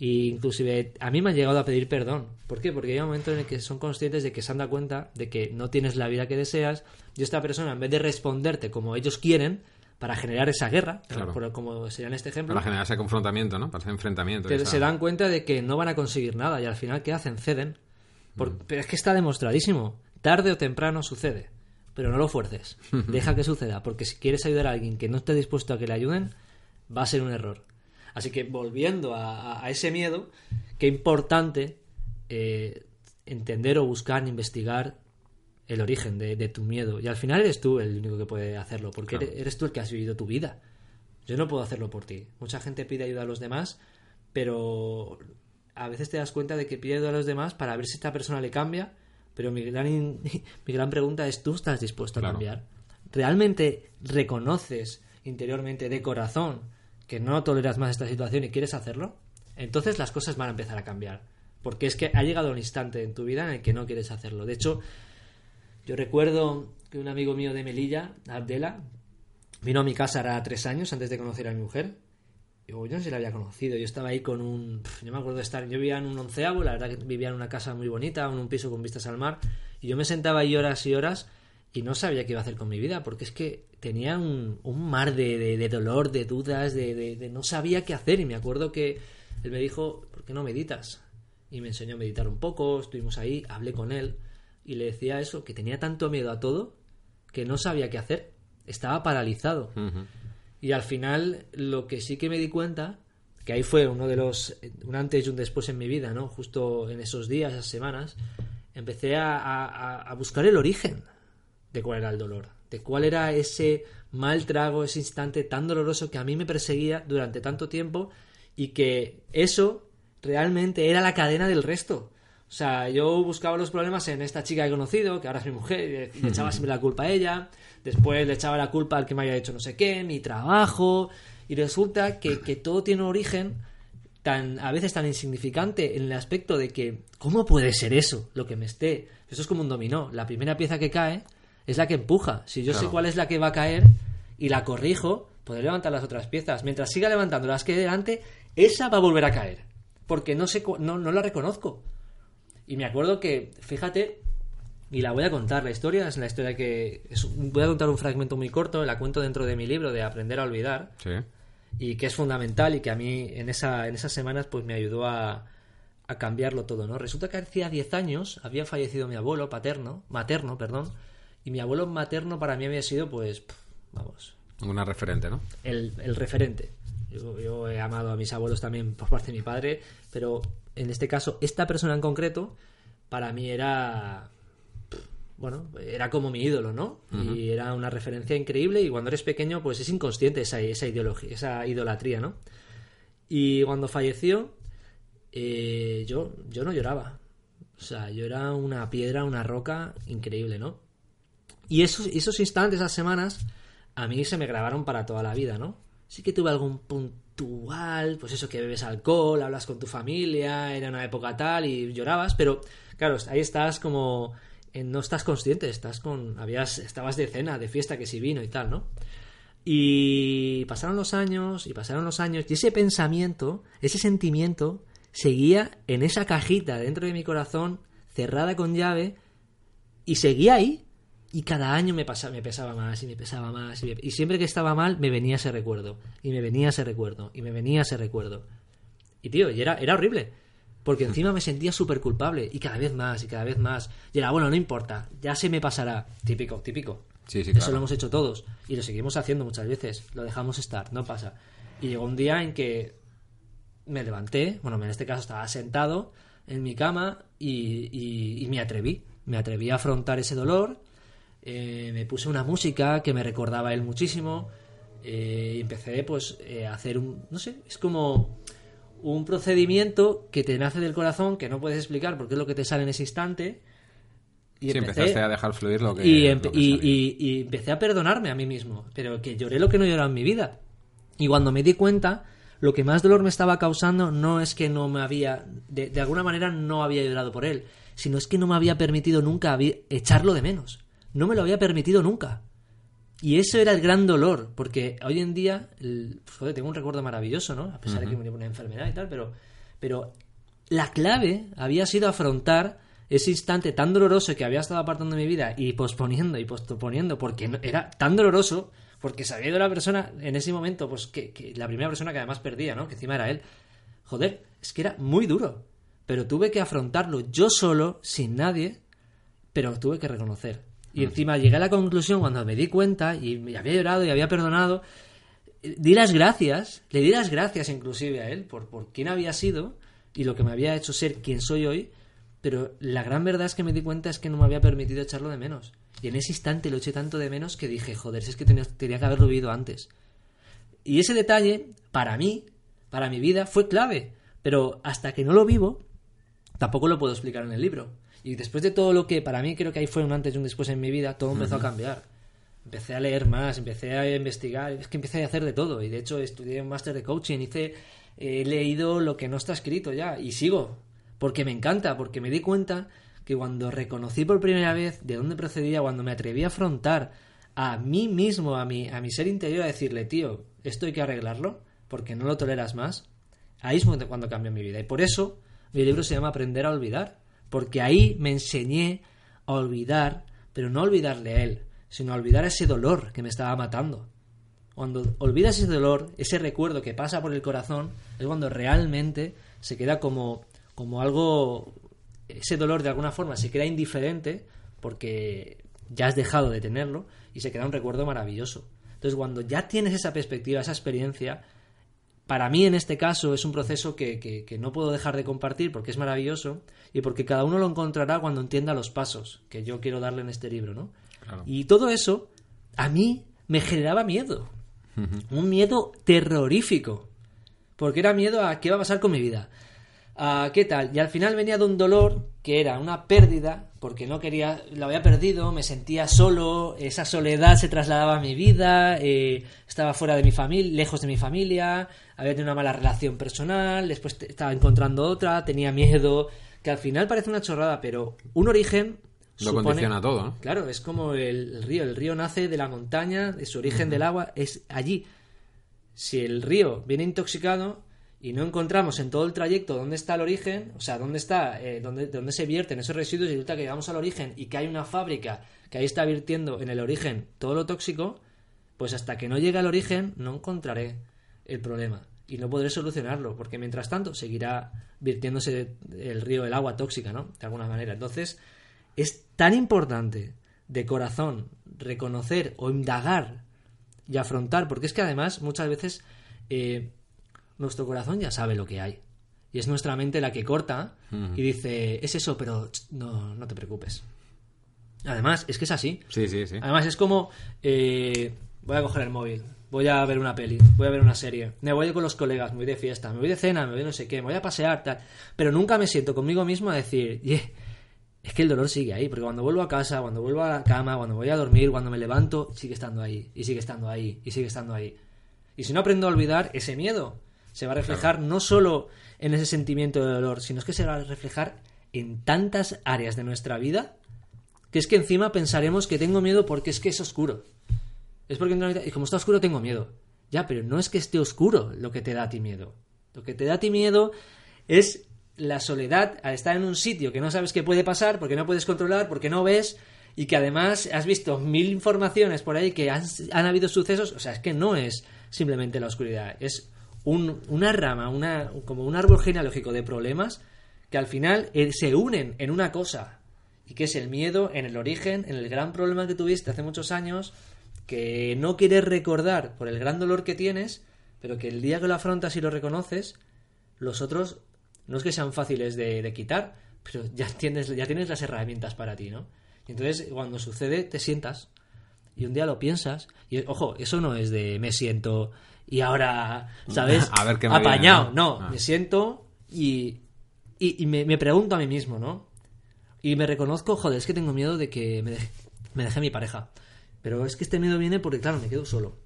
Y inclusive a mí me han llegado a pedir perdón. ¿Por qué? Porque hay un momento en el que son conscientes de que se han dado cuenta de que no tienes la vida que deseas y esta persona en vez de responderte como ellos quieren para generar esa guerra, como sería en este ejemplo. Para generar ese confrontamiento, ¿no? Para ese enfrentamiento. Se dan cuenta de que no van a conseguir nada y al final ¿qué hacen? Ceden. Mm. Pero es que está demostradísimo. Tarde o temprano sucede pero no lo fuerces. Deja que suceda, porque si quieres ayudar a alguien que no esté dispuesto a que le ayuden, va a ser un error. Así que volviendo a, ese miedo, qué importante eh, entender o buscar, investigar el origen de, tu miedo. Y al final eres tú el único que puede hacerlo, porque eres, tú el que has vivido tu vida. Yo no puedo hacerlo por ti. Mucha gente pide ayuda a los demás, pero a veces te das cuenta de que pide ayuda a los demás para ver si esta persona le cambia pero mi gran, mi gran pregunta es, ¿tú estás dispuesto a cambiar? ¿Realmente reconoces interiormente, de corazón, que no toleras más esta situación y quieres hacerlo? Entonces las cosas van a empezar a cambiar. Porque es que ha llegado un instante en tu vida en el que no quieres hacerlo. De hecho, yo recuerdo que un amigo mío de Melilla, Abdela, vino a mi casa ahora tres años antes de conocer a mi mujer yo, no sé si la había conocido. Yo estaba ahí con un. Yo me acuerdo de estar. Yo vivía en un onceavo, la verdad que vivía en una casa muy bonita, en un piso con vistas al mar. Y yo me sentaba ahí horas y horas y no sabía qué iba a hacer con mi vida, porque es que tenía un, mar de, dolor, de dudas, de, de, no sabía qué hacer. Y me acuerdo que él me dijo, ¿por qué no meditas? Y me enseñó a meditar un poco, estuvimos ahí, hablé con él y le decía eso, que tenía tanto miedo a todo que no sabía qué hacer. Estaba paralizado. Y al final, lo que sí que me di cuenta, que ahí fue uno de los, un antes y un después en mi vida, ¿no? Justo en esos días, esas semanas, empecé a, a, buscar el origen de cuál era el dolor, de cuál era ese mal trago, ese instante tan doloroso que a mí me perseguía durante tanto tiempo y que eso realmente era la cadena del resto. O sea, yo buscaba los problemas en esta chica que he conocido, que ahora es mi mujer, y le echaba siempre la culpa a ella. Después le echaba la culpa al que me haya hecho no sé qué, mi trabajo. Y resulta que, todo tiene un origen tan, a veces tan insignificante en el aspecto de que, ¿cómo puede ser eso? Lo que me esté. Eso es como un dominó. La primera pieza que cae es la que empuja. Si yo sé cuál es la que va a caer y la corrijo, podré levantar las otras piezas. Mientras siga levantando las que hay delante, esa va a volver a caer. Porque no, sé, no, no la reconozco. Y me acuerdo que, fíjate, y la voy a contar, la historia es la historia que... voy a contar un fragmento muy corto, la cuento dentro de mi libro de Aprender a Olvidar. Sí. Y que es fundamental y que a mí en, esa, en esas semanas pues me ayudó a, a cambiarlo todo, ¿no? Resulta que hacía 10 años había fallecido mi abuelo paterno, materno, perdón, y mi abuelo materno para mí había sido, pues, vamos... Una referente, ¿no? El, el referente. Yo, yo, he amado a mis abuelos también por parte de mi padre, pero en este caso, esta persona en concreto, para mí era. Bueno, era como mi ídolo, ¿no? Y era una referencia increíble. Y cuando eres pequeño, pues es inconsciente esa, esa ideología, esa idolatría, ¿no? Y cuando falleció, eh, yo, yo no lloraba. O sea, yo era una piedra, una roca increíble, ¿no? Y esos, esos instantes, esas semanas, a mí se me grabaron para toda la vida, ¿no? Sí que tuve algún punto pues eso, que bebes alcohol, hablas con tu familia, era una época tal y llorabas, pero claro, ahí estás como, no estás consciente, estás con, habías, estabas de cena, de fiesta, que si vino y tal, ¿no? Y pasaron los años, y pasaron los años, y ese pensamiento, ese sentimiento, seguía en esa cajita dentro de mi corazón, cerrada con llave, y seguía ahí. Y cada año me, pasaba, me pesaba más y me pesaba más. Y siempre que estaba mal, me venía ese recuerdo. Y me venía ese recuerdo. Y me venía ese recuerdo. Y tío, y era, era horrible. Porque encima me sentía súper culpable. Y cada vez más, y cada vez más. Y era, bueno, no importa. Ya se me pasará. Típico, típico. Sí, sí, Eso claro. lo hemos hecho todos. Y lo seguimos haciendo muchas veces. Lo dejamos estar, no pasa. Y llegó un día en que me levanté, bueno, en este caso estaba sentado en mi cama y, y- y me atreví. Me atreví a afrontar ese dolor. eh, me puse una música que me recordaba a él muchísimo. eh, y empecé, pues, eh, a hacer un. No sé, es como un procedimiento que te nace del corazón que no puedes explicar porque es lo que te sale en ese instante. Y sí, empecé- empezaste a dejar fluir lo que, y, lo empe- que y- salía. y- y empecé a perdonarme a mí mismo, pero que lloré lo que no he llorado en mi vida. Y cuando me di cuenta, lo que más dolor me estaba causando no es que no me había, de, de alguna manera no había llorado por él, sino es que no me había permitido nunca echarlo de menos. No me lo había permitido nunca. Y eso era el gran dolor, porque hoy en día, el- joder, tengo un recuerdo maravilloso, ¿no? A pesar de que me dio una enfermedad y tal, pero, pero la clave había sido afrontar ese instante tan doloroso que había estado apartando de mi vida y posponiendo y posponiendo porque no- era tan doloroso porque sabía de la persona en ese momento pues que, que la primera persona que además perdía no que encima era él. Joder es que era muy duro pero tuve que afrontarlo yo solo sin nadie pero lo tuve que reconocer y encima llegué a la conclusión cuando me di cuenta y me había llorado y había perdonado di las gracias, le di las gracias inclusive a él por, por quién había sido y lo que me había hecho ser quien soy hoy, pero la gran verdad es que me di cuenta es que no me había permitido echarlo de menos. Y en ese instante lo eché tanto de menos que dije, joder, si es que tenía, tenía que haberlo vivido antes. Y ese detalle, para mí, para mi vida, fue clave. Pero hasta que no lo vivo, tampoco lo puedo explicar en el libro. Y después de todo lo que para mí creo que ahí fue un antes y un después en mi vida, todo empezó a cambiar. Empecé a leer más, empecé a investigar, es que empecé a hacer de todo. Y de hecho estudié un máster de coaching, hice, he leído lo que no está escrito ya y sigo. Porque me encanta, porque me di cuenta que cuando reconocí por primera vez de dónde procedía, cuando me atreví a afrontar a mí mismo, a mi, a mi ser interior, a decirle, tío, esto hay que arreglarlo, porque no lo toleras más, ahí es cuando cambió mi vida. Y por eso mi libro se llama Aprender a olvidar, porque ahí me enseñé a olvidar, pero no olvidarle a él, sino a olvidar ese dolor que me estaba matando. Cuando olvidas ese dolor, ese recuerdo que pasa por el corazón, es cuando realmente se queda como, como algo, ese dolor de alguna forma se queda indiferente porque ya has dejado de tenerlo y se queda un recuerdo maravilloso. Entonces cuando ya tienes esa perspectiva, esa experiencia, para mí en este caso es un proceso que, que- que no puedo dejar de compartir porque es maravilloso y porque cada uno lo encontrará cuando entienda los pasos que yo quiero darle en este libro, ¿no? Claro. Y todo eso a mí me generaba miedo, un miedo terrorífico, porque era miedo a qué va a pasar con mi vida, a qué tal, y al final venía de un dolor que era una pérdida, porque no quería, lo había perdido, me sentía solo, esa soledad se trasladaba a mi vida, eh, estaba fuera de mi familia, lejos de mi familia, había tenido una mala relación personal, después estaba encontrando otra, tenía miedo, que al final parece una chorrada, pero un origen Lo supone- condiciona todo, ¿no? Claro, es como el, el río. El río nace de la montaña, de su origen del agua es allí. Si el río viene intoxicado y no encontramos en todo el trayecto dónde está el origen, o sea, dónde está, eh, dónde, dónde se vierten esos residuos y resulta que llegamos al origen y que hay una fábrica que ahí está virtiendo en el origen todo lo tóxico, pues hasta que no llegue al origen no encontraré el problema y no podré solucionarlo, porque mientras tanto seguirá virtiéndose el río, el agua tóxica, ¿no? De alguna manera. Entonces, es tan importante de corazón reconocer o indagar y afrontar, porque es que además muchas veces eh, nuestro corazón ya sabe lo que hay. Y es nuestra mente la que corta y dice, es eso, pero no, no te preocupes. Además, es que es así. Sí, sí, sí. Además, es como, eh, voy a coger el móvil, voy a ver una peli, voy a ver una serie, me voy con los colegas, me voy de fiesta, me voy de cena, me voy no sé qué, me voy a pasear, tal. Pero nunca me siento conmigo mismo a decir, "Ye, es que el dolor sigue ahí, porque cuando vuelvo a casa, cuando vuelvo a la cama, cuando voy a dormir, cuando me levanto, sigue estando ahí, y sigue estando ahí, y sigue estando ahí. Y si no aprendo a olvidar, ese miedo se va a reflejar no solo en ese sentimiento de dolor, sino es que se va a reflejar en tantas áreas de nuestra vida que es que encima pensaremos que tengo miedo porque es que es oscuro. Es porque y como está oscuro tengo miedo. Ya, pero no es que esté oscuro lo que te da a ti miedo. Lo que te da a ti miedo es la soledad al estar en un sitio que no sabes qué puede pasar, porque no puedes controlar, porque no ves, y que además has visto mil informaciones por ahí que han, han habido sucesos. O sea, es que no es simplemente la oscuridad, es un- una rama, una, como un árbol genealógico de problemas que al final eh, se unen en una cosa, y que es el miedo en el origen, en el gran problema que tuviste hace muchos años, que no quieres recordar por el gran dolor que tienes, pero que el día que lo afrontas y lo reconoces, los otros no es que sean fáciles de, de quitar, pero ya tienes, ya tienes las herramientas para ti, ¿no? Y entonces cuando sucede te sientas y un día lo piensas y ojo, eso no es de me siento y ahora, ¿sabes? A ver qué me Apañado, viene, no, ¿no? Ah. me siento y, y, y me, me pregunto a mí mismo, ¿no? Y me reconozco, joder, es que tengo miedo de que me deje, me deje mi pareja. Pero es que este miedo viene porque, claro, me quedo solo.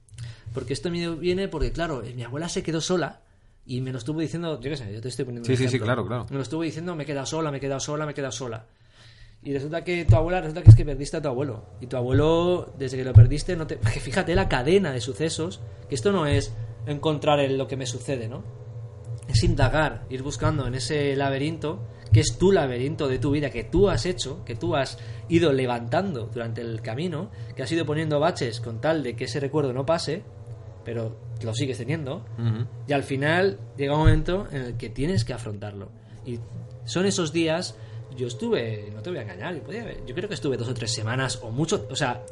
Porque este miedo viene porque, claro, mi abuela se quedó sola y me lo estuvo diciendo, yo qué sé, yo te estoy poniendo Sí, un sí, sí, ejemplo. claro, claro. Me lo estuvo diciendo, me he quedado sola, me he quedado sola, me he quedado sola. Y resulta que tu abuela, resulta que es que perdiste a tu abuelo. Y tu abuelo, desde que lo perdiste, no te... Que fíjate la cadena de sucesos, que esto no es encontrar el- lo que me sucede, ¿no? Es indagar, ir buscando en ese laberinto, que es tu laberinto de tu vida, que tú has hecho, que tú has ido levantando durante el camino, que has ido poniendo baches con tal de que ese recuerdo no pase, pero lo sigues teniendo, y al final llega un momento en el que tienes que afrontarlo. Y son esos días, yo estuve, no te voy a engañar, yo, podía haber- yo creo que estuve dos o tres semanas o mucho, o sea,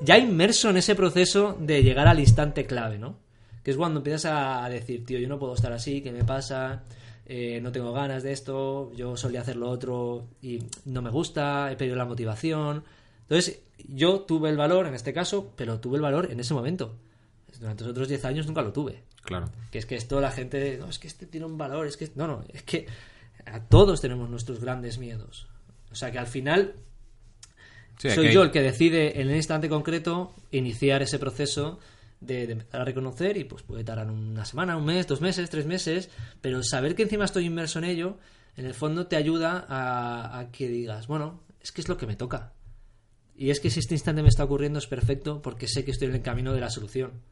ya inmerso en ese proceso de llegar al instante clave, ¿no? Que es cuando empiezas a a decir, tío, yo no puedo estar así, ¿qué me pasa? Eh, no tengo ganas de esto, yo solía hacer lo otro y no me gusta, he perdido la motivación. Entonces, yo tuve el valor en este caso, pero tuve el valor en ese momento. Durante los otros 10 años nunca lo tuve. Claro. Que es que esto la gente, no, es que este tiene un valor, es que no, no, es que a todos tenemos nuestros grandes miedos. O sea que al final Sí, soy yo el que decide en el instante concreto iniciar ese proceso de, de empezar a reconocer y pues puede tardar una semana, un mes, dos meses, tres meses, pero saber que encima estoy inmerso en ello, en el fondo te ayuda a, a que digas, bueno, es que es lo que me toca. Y es que si este instante me está ocurriendo es perfecto porque sé que estoy en el camino de la solución.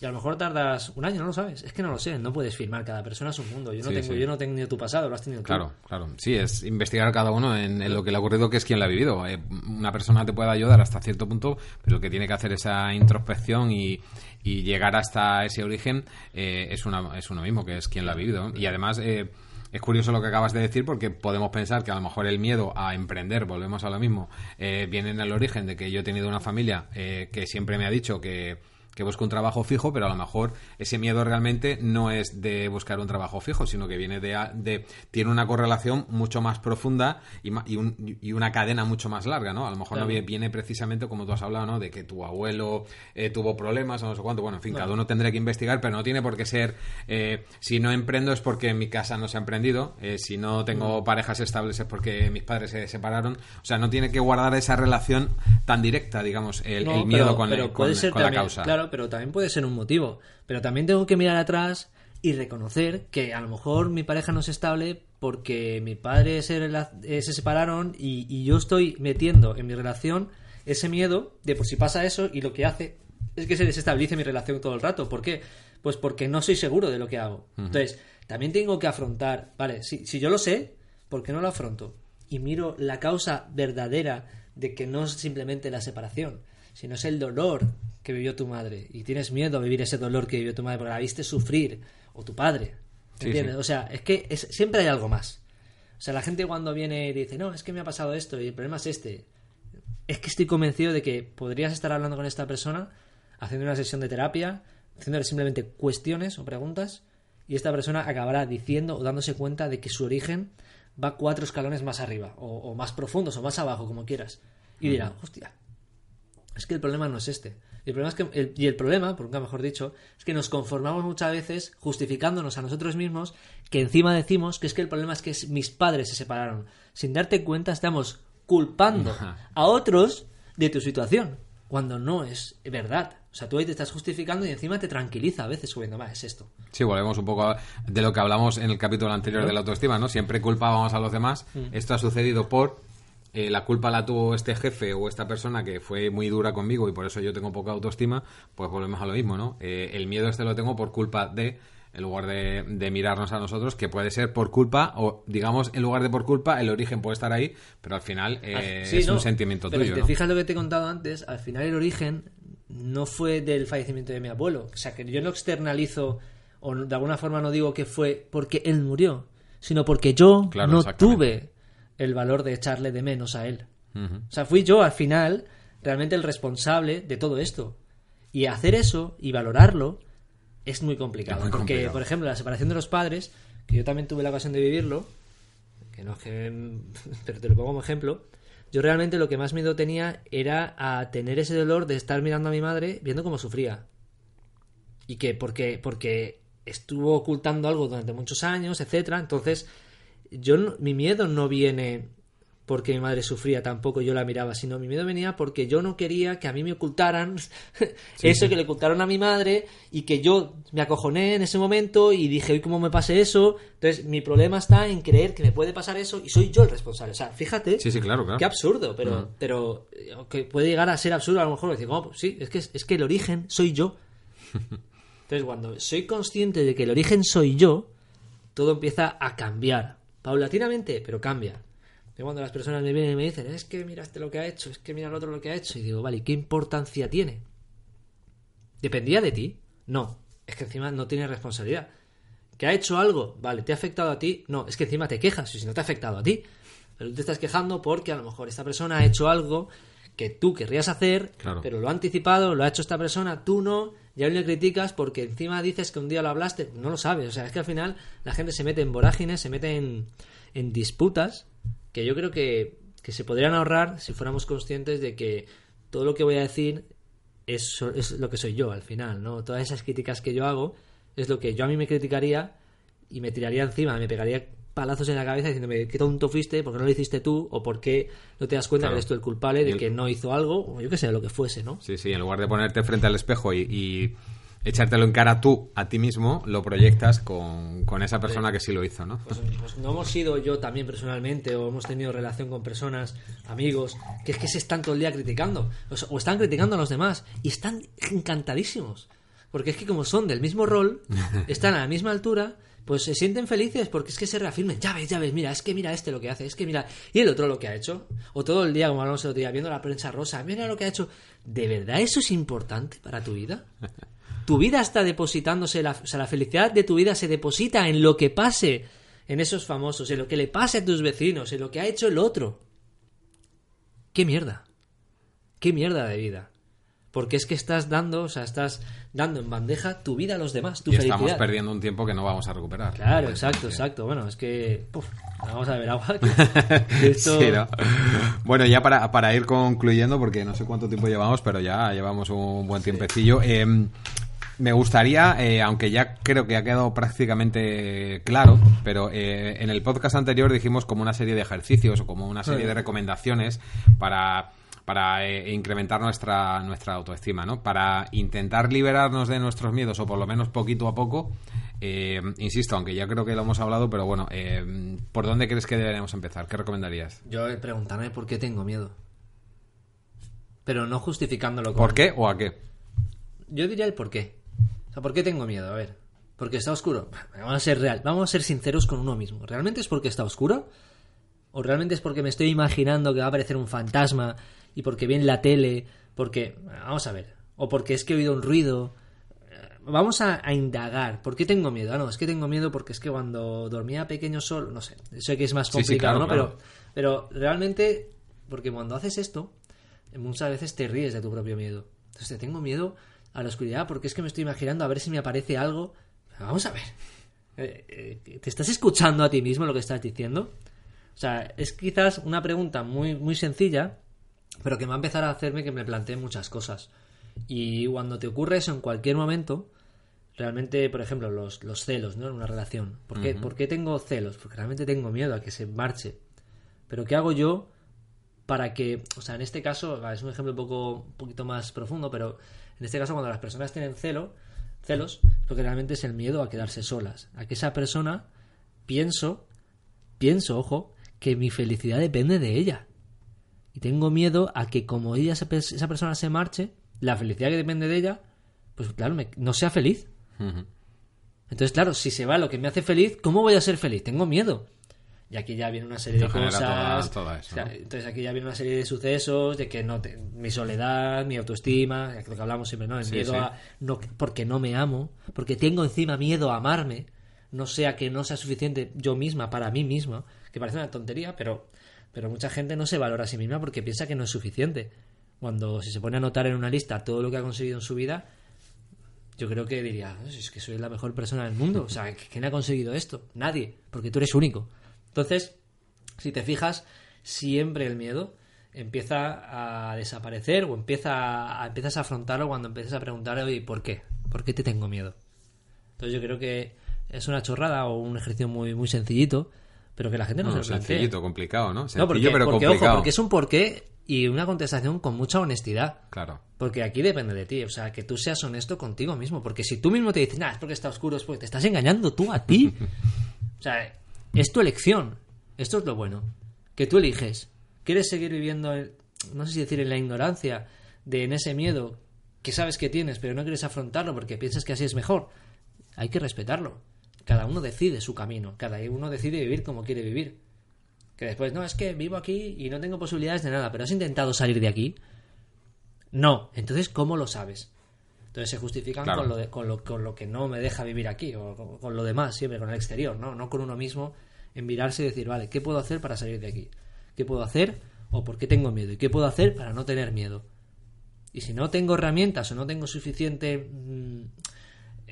Y a lo mejor tardas un año, no lo sabes. Es que no lo sé, no puedes firmar. Cada persona es un mundo. Yo no, Sí, tengo, sí. yo no he tenido tu pasado, lo has tenido tú. Claro, claro. Sí, es investigar cada uno en, en lo que le ha ocurrido, que es quien lo ha vivido. Eh, una persona te puede ayudar hasta cierto punto, pero el que tiene que hacer esa introspección y, y llegar hasta ese origen eh, es, una, es uno mismo, que es quien lo ha vivido. Y además... eh, es curioso lo que acabas de decir porque podemos pensar que a lo mejor el miedo a emprender, volvemos a lo mismo, eh, viene en el origen de que yo he tenido una familia eh, que siempre me ha dicho que, que busco un trabajo fijo, pero a lo mejor ese miedo realmente no es de buscar un trabajo fijo, sino que viene de, tiene una correlación mucho más profunda y, ma- y, un- y una cadena mucho más larga, ¿no? A lo mejor no Claro. viene, viene precisamente como tú has hablado, ¿no? De que tu abuelo eh, tuvo problemas o no sé cuánto. Bueno, en fin, cada uno tendrá que investigar, pero no tiene por qué ser. eh, si no emprendo es porque en mi casa no se ha emprendido. eh, si no tengo Mm. parejas estables es porque mis padres se separaron. O sea, no tiene que guardar esa relación tan directa, digamos, el, No, el miedo pero- con, pero el- con- la causa. Claro, pero también puede ser un motivo. Pero también tengo que mirar atrás y reconocer que a lo mejor mi pareja no es estable porque mi padre se, eh, se separaron y, y yo estoy metiendo en mi relación ese miedo de por si pasa eso y lo que hace es que se desestabilice mi relación todo el rato. ¿Por qué? Pues porque no soy seguro de lo que hago. Entonces, también tengo que afrontar, vale, si, si yo lo sé, ¿por qué no lo afronto? Y miro la causa verdadera de que no es simplemente la separación, sino es el dolor que vivió tu madre. Y tienes miedo a vivir ese dolor que vivió tu madre porque la viste sufrir, o tu padre. Sí, ¿Entiendes? sí. O sea, es que es- siempre hay algo más. O sea, la gente cuando viene y dice, no, es que me ha pasado esto y el problema es este. Es que estoy convencido de que podrías estar hablando con esta persona, haciendo una sesión de terapia, haciéndole simplemente cuestiones o preguntas, y esta persona acabará diciendo o dándose cuenta de que su origen va cuatro escalones más arriba, o, o más profundos, o más abajo, como quieras. Y dirá, hostia, es que el problema no es este. Y el problema, es que, el- y el problema, por nunca mejor dicho, es que nos conformamos muchas veces justificándonos a nosotros mismos que encima decimos que es que el problema es que mis padres se separaron. Sin darte cuenta estamos culpando Ajá. a otros de tu situación, cuando no es verdad. O sea, tú ahí te estás justificando y encima te tranquiliza a veces subiendo más, es esto. Sí, volvemos un poco a- de lo que hablamos en el capítulo anterior de la autoestima, ¿no? Siempre culpábamos a los demás. Mm. Esto ha sucedido por eh, la culpa la tuvo este jefe o esta persona que fue muy dura conmigo y por eso yo tengo poca autoestima, pues volvemos a lo mismo, ¿no? Eh, el miedo este lo tengo por culpa de, en lugar de, de, mirarnos a nosotros, que puede ser por culpa, o digamos, en lugar de por culpa, el origen puede estar ahí, pero al final eh, sí, es no, un sentimiento pero tuyo. Si te fijas lo que te he contado antes, al final el origen no fue del fallecimiento de mi abuelo. O sea, que yo no externalizo o de alguna forma no digo que fue porque él murió, sino porque yo Claro, no tuve el valor de echarle de menos a él. O sea, fui yo al final realmente el responsable de todo esto. Y hacer eso y valorarlo es muy complicado. Es muy porque, complicado. por ejemplo, la separación de los padres, que yo también tuve la ocasión de vivirlo, que no es que... pero te lo pongo como ejemplo, yo realmente lo que más miedo tenía era a tener ese dolor de estar mirando a mi madre viendo cómo sufría. Y que porque, porque estuvo ocultando algo durante muchos años, etcétera. Entonces, yo no- mi miedo no viene porque mi madre sufría, tampoco yo la miraba, sino mi miedo venía porque yo no quería que a mí me ocultaran eso que le ocultaron a mi madre y que yo me acojoné en ese momento y dije, hoy cómo me pase eso. Entonces, mi problema está en creer que me puede pasar eso y soy yo el responsable. O sea, fíjate Sí, sí, claro, claro. Qué absurdo, pero, pero eh, que puede llegar a ser absurdo a lo mejor decir, "Oh, pues sí, es que, es que el origen soy yo. Entonces, cuando soy consciente de que el origen soy yo, todo empieza a cambiar. Paulatinamente, pero cambia. Y cuando las personas me vienen y me dicen, es que mira este lo que ha hecho, es que mira el otro lo que ha hecho, y digo, vale, ¿y ¿qué importancia tiene? ¿Dependía de ti? No, es que encima no tiene responsabilidad. ¿Que ha hecho algo? Vale, ¿te ha afectado a ti? No, es que encima te quejas, y si no te ha afectado a ti. Pero tú te estás quejando porque a lo mejor esta persona ha hecho algo que tú querrías hacer, Claro. pero lo ha anticipado, lo ha hecho esta persona, tú no, y aún le criticas porque encima dices que un día lo hablaste, no lo sabes. O sea, es que al final la gente se mete en vorágines, se mete en, en disputas que yo creo que, que se podrían ahorrar si fuéramos conscientes de que todo lo que voy a decir es, es lo que soy yo al final, ¿no? Todas esas críticas que yo hago es lo que yo a mí me criticaría y me tiraría encima, me pegaría palazos en la cabeza diciéndome qué tonto fuiste, por qué no lo hiciste tú, o por qué no te das cuenta Claro. que eres tú el culpable de el- que no hizo algo, o yo qué sé, lo que fuese, ¿no? Sí, sí, en lugar de ponerte frente al espejo y, y echártelo en cara tú a ti mismo, lo proyectas con, con esa persona que sí lo hizo, ¿no? Pues, pues no hemos sido yo también personalmente o hemos tenido relación con personas, amigos, que es que se están todo el día criticando o están criticando a los demás y están encantadísimos. Porque es que como son del mismo rol, están a la misma altura, pues se sienten felices porque es que se reafirmen. Ya ves, ya ves, mira, es que mira este lo que hace, es que mira... Y el otro lo que ha hecho. O todo el día, como hablamos el otro día, viendo la prensa rosa, mira lo que ha hecho. ¿De verdad eso es importante para tu vida? tu vida está depositándose, la, o sea, la felicidad de tu vida se deposita en lo que pase en esos famosos, en lo que le pase a tus vecinos, en lo que ha hecho el otro. ¿Qué mierda? ¿Qué mierda de vida? Porque es que estás dando, o sea, estás dando en bandeja tu vida a los demás, tu y felicidad. estamos perdiendo un tiempo que no vamos a recuperar. Claro, exacto, exacto. Bueno, es que. puf, vamos a ver agua. que- que esto- Sí, ¿no? Bueno, ya para, para ir concluyendo, porque no sé cuánto tiempo llevamos, pero ya llevamos un buen tiempecillo. eh, me gustaría, eh, aunque ya creo que ha quedado prácticamente claro, pero eh, en el podcast anterior dijimos como una serie de ejercicios o como una serie de recomendaciones para para eh, incrementar nuestra nuestra autoestima, ¿no? Para intentar liberarnos de nuestros miedos o por lo menos poquito a poco. eh, insisto, aunque ya creo que lo hemos hablado, pero bueno, eh, ¿por dónde crees que deberíamos empezar? ¿Qué recomendarías? Yo eh, preguntarme por qué tengo miedo. Pero no justificándolo con. ¿Por qué o a qué? Yo diría el por qué. O sea, ¿por qué tengo miedo? A ver. ¿Porque está oscuro? Vamos a ser real. Vamos a ser sinceros con uno mismo. ¿Realmente es porque está oscuro? ¿O realmente es porque me estoy imaginando que va a aparecer un fantasma y porque vi en la tele? Porque. Vamos a ver. O porque es que he oído un ruido. Eh, Vamos a, a indagar. ¿Por qué tengo miedo? Ah, no, es que tengo miedo porque es que cuando dormía pequeño solo. No sé. Sé que es más Sí, sí, complicado, claro, ¿no? claro. Pero, pero realmente. Porque cuando haces esto, muchas veces te ríes de tu propio miedo. Entonces te tengo miedo a la oscuridad porque es que me estoy imaginando a ver si me aparece algo. Vamos a ver. Eh, eh, ¿Te estás escuchando a ti mismo lo que estás diciendo? O sea, es quizás una pregunta muy, muy sencilla, pero que va a empezar a hacerme que me plantee muchas cosas. Y cuando te ocurre eso en cualquier momento, realmente, por ejemplo, los, los celos, ¿no? En una relación. ¿Por qué, ¿Por qué tengo celos? Porque realmente tengo miedo a que se marche. Pero ¿qué hago yo para que, o sea, en este caso, es un ejemplo un poco un poquito más profundo, pero en este caso cuando las personas tienen celo, celos, lo que realmente es el miedo a quedarse solas, a que esa persona pienso, pienso, ojo, que mi felicidad depende de ella. Y tengo miedo a que como ella esa pers- esa persona se marche, la felicidad que depende de ella, pues claro, me- no sea feliz. Entonces, claro, si se va lo que me hace feliz, ¿cómo voy a ser feliz? Tengo miedo. Y aquí ya viene una serie de Te cosas. toda- toda eso, o sea, ¿no? Entonces aquí ya viene una serie de sucesos de que no te- mi soledad, mi autoestima, lo que hablamos siempre, ¿no? El Sí, miedo sí. a no porque no me amo, porque tengo encima miedo a amarme, no sea que no sea suficiente yo misma para mí misma, que parece una tontería, pero pero mucha gente no se valora a sí misma porque piensa que no es suficiente. Cuando si se pone a anotar en una lista todo lo que ha conseguido en su vida, yo creo que diría, "No, si es que soy la mejor persona del mundo. O sea, ¿quién ha conseguido esto? Nadie, porque tú eres único. Entonces, si te fijas, siempre el miedo empieza a desaparecer o empieza a, empiezas a afrontarlo cuando empiezas a preguntar, oye, ¿por qué? ¿Por qué te tengo miedo? Entonces yo creo que es una chorrada o un ejercicio muy, muy sencillito, pero que la gente no, No, se lo sencillito, complicado, ¿no? Sencillo, No, porque, pero porque, complicado. ojo, porque es un porqué y una contestación con mucha honestidad. Claro. Porque aquí depende de ti, o sea, que tú seas honesto contigo mismo. Porque si tú mismo te dices, nah, es porque está oscuro, es porque te estás engañando tú a ti. o sea, es tu elección. Esto es lo bueno. Que tú eliges. ¿Quieres seguir viviendo, en- no sé si decir en la ignorancia, de en ese miedo que sabes que tienes, pero no quieres afrontarlo porque piensas que así es mejor? Hay que respetarlo. Cada uno decide su camino. Cada uno decide vivir como quiere vivir. Que después, no, es que vivo aquí y no tengo posibilidades de nada, pero has intentado salir de aquí. No, entonces, ¿cómo lo sabes? Entonces se justifican Claro. con, lo de- con, lo, con lo que no me deja vivir aquí, o con, con lo demás, siempre, con el exterior, ¿no? No con uno mismo, en mirarse y decir, vale, ¿qué puedo hacer para salir de aquí? ¿Qué puedo hacer? ¿O por qué tengo miedo? ¿Y qué puedo hacer para no tener miedo? Y si no tengo herramientas o no tengo suficiente mm,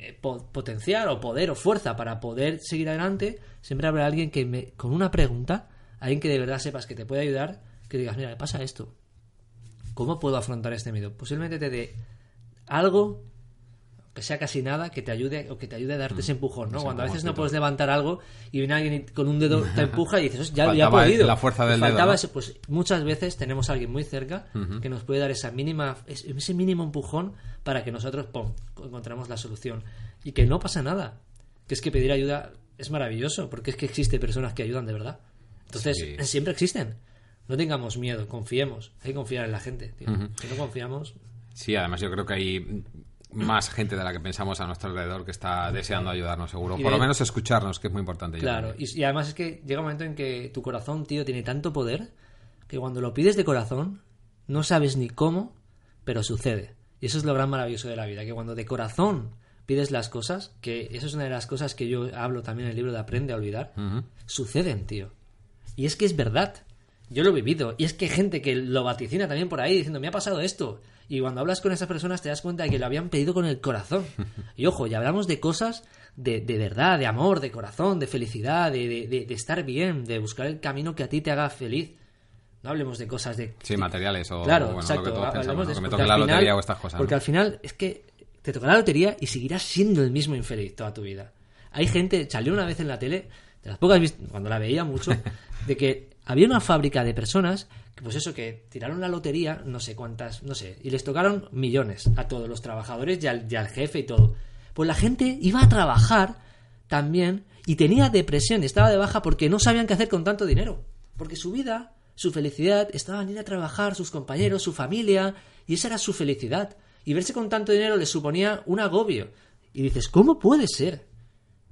eh, po- potencial o poder o fuerza para poder seguir adelante, siempre habrá alguien que me, con una pregunta, alguien que de verdad sepas que te puede ayudar, que digas, mira, me pasa esto. ¿Cómo puedo afrontar este miedo? Posiblemente te dé algo, que sea casi nada, que te ayude o que te ayude a darte ese empujón, ¿no? Mm. Cuando a veces no puedes levantar algo y viene alguien y con un dedo te empuja y dices, ya, ya he podido. la fuerza del Faltaba dedo, ¿no? ese- pues muchas veces tenemos a alguien muy cerca que nos puede dar esa mínima, es- ese mínimo empujón para que nosotros pum, encontremos la solución. Y que no pasa nada. Que es que pedir ayuda es maravilloso, porque es que existe personas que ayudan de verdad. Entonces, Sí. siempre existen. No tengamos miedo, confiemos. Hay que confiar en la gente. tío. Si no confiamos, Sí, además yo creo que hay más gente de la que pensamos a nuestro alrededor que está deseando ayudarnos, seguro. Por lo menos escucharnos, que es muy importante. Claro, y, y además es que llega un momento en que tu corazón, tío, tiene tanto poder que cuando lo pides de corazón, no sabes ni cómo, pero sucede. Y eso es lo gran maravilloso de la vida, que cuando de corazón pides las cosas, que eso es una de las cosas que yo hablo también en el libro de Aprende a olvidar, suceden, tío. Y es que es verdad. Yo lo he vivido. Y es que hay gente que lo vaticina también por ahí diciendo, me ha pasado esto. Y cuando hablas con esas personas te das cuenta de que lo habían pedido con el corazón. Y ojo, ya hablamos de cosas de, de verdad, de amor, de corazón, de felicidad, de, de- estar bien, de buscar el camino que a ti te haga feliz. No hablemos de cosas de... Sí, materiales o Claro, bueno, exacto. lo que todos hablemos pensamos, de ¿no? que me toque la final- lotería o estas cosas. Porque ¿no? al final es que te tocará la lotería y seguirás siendo el mismo infeliz toda tu vida. Hay gente, salió una vez en la tele, de las pocas cuando la veía mucho, de que había una fábrica de personas que pues eso, que tiraron la lotería, no sé cuántas, no sé, y les tocaron millones a todos los trabajadores y al, jefe y todo. Pues la gente iba a trabajar también y tenía depresión y estaba de baja porque no sabían qué hacer con tanto dinero. Porque su vida, su felicidad, estaba en ir a trabajar, sus compañeros, su familia, y esa era su felicidad. Y verse con tanto dinero les suponía un agobio. Y dices, ¿cómo puede ser?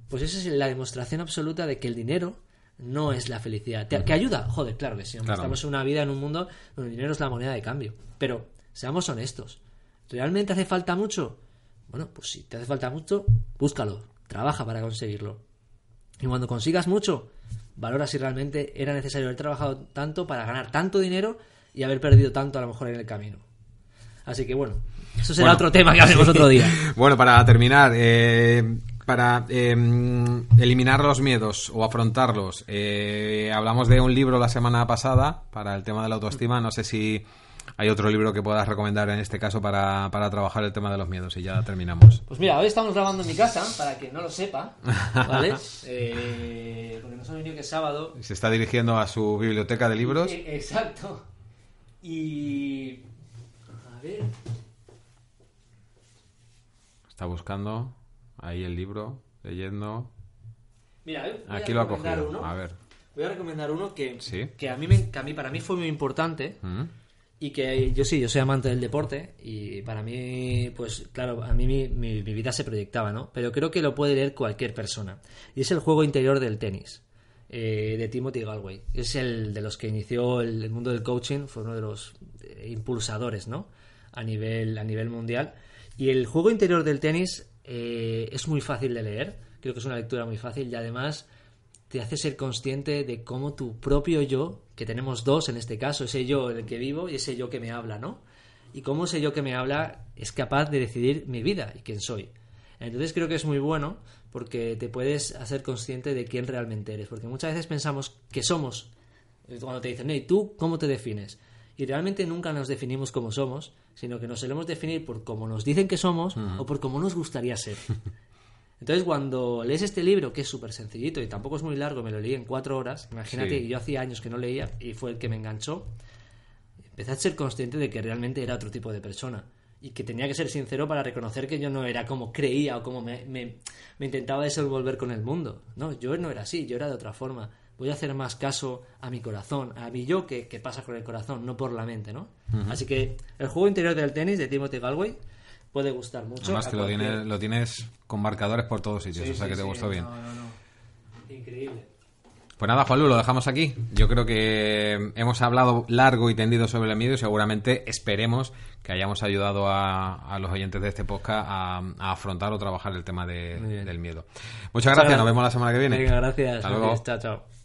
Pues esa es la demostración absoluta de que el dinero no es la felicidad. ¿Te- ¿Que ayuda? Joder, claro que sí. hombre. Claro. Estamos en una vida, en un mundo donde el dinero es la moneda de cambio. Pero seamos honestos. ¿Realmente hace falta mucho? Bueno, pues si te hace falta mucho, búscalo. Trabaja para conseguirlo. Y cuando consigas mucho, valora si realmente era necesario haber trabajado tanto para ganar tanto dinero y haber perdido tanto a lo mejor en el camino. Así que bueno, eso será Bueno, otro tema que hablemos otro día. Bueno, para terminar, eh, para eh, eliminar los miedos o afrontarlos, eh, hablamos de un libro la semana pasada para el tema de la autoestima. No sé si hay otro libro que puedas recomendar en este caso para, para trabajar el tema de los miedos y ya terminamos. Pues mira, hoy estamos grabando en mi casa, para quien no lo sepa, ¿vale? Eh, porque nos han venido que es sábado. Se está dirigiendo a su biblioteca de libros. Eh, exacto. Y... A ver... Está buscando ahí el libro, leyendo. Mira, Aquí lo ha cogido. uno. A ver. Voy a recomendar uno que, Sí. que, a mí me- que a mí para mí fue muy importante Mm. y que yo sí, yo soy amante del deporte y para mí, pues claro, a mí mi, mi- mi vida se proyectaba, ¿no? Pero creo que lo puede leer cualquier persona. Y es el juego interior del tenis, eh, de Timothy Galway. Es el de los que inició el, el mundo del coaching, fue uno de los eh, impulsadores, ¿no? A nivel, a nivel mundial. Y el juego interior del tenis eh, es muy fácil de leer, creo que es una lectura muy fácil y además te hace ser consciente de cómo tu propio yo, que tenemos dos en este caso, ese yo en el que vivo y ese yo que me habla, ¿no? Y cómo ese yo que me habla es capaz de decidir mi vida y quién soy. Entonces creo que es muy bueno porque te puedes hacer consciente de quién realmente eres, porque muchas veces pensamos que somos, cuando te dicen, ¿y tú cómo te defines? Y realmente nunca nos definimos como somos, sino que nos solemos definir por cómo nos dicen que somos o por cómo nos gustaría ser. Entonces, cuando lees este libro, que es súper sencillito y tampoco es muy largo, me lo leí en cuatro horas, imagínate, Sí. yo hacía años que no leía y fue el que me enganchó, empecé a ser consciente de que realmente era otro tipo de persona y que tenía que ser sincero para reconocer que yo no era como creía o como me, me- me intentaba desenvolver con el mundo. No, yo no era así, yo era de otra forma. Voy a hacer más caso a mi corazón, a mi yo que, que pasa con el corazón, no por la mente, ¿no? Así que el juego interior del tenis de Timothy Galway puede gustar mucho. Además que lo tienes, lo tienes con marcadores por todos sitios, Sí, o sea sí, que te sí, gustó bien. No, no, no. Increíble. Pues nada, Juanlu, lo dejamos aquí. Yo creo que hemos hablado largo y tendido sobre el miedo y seguramente esperemos que hayamos ayudado a, a los oyentes de este podcast a, a afrontar o trabajar el tema de- del miedo. Muchas gracias, nos vemos la semana que viene. Venga, gracias. Hasta luego. Gracias, Chao, chao.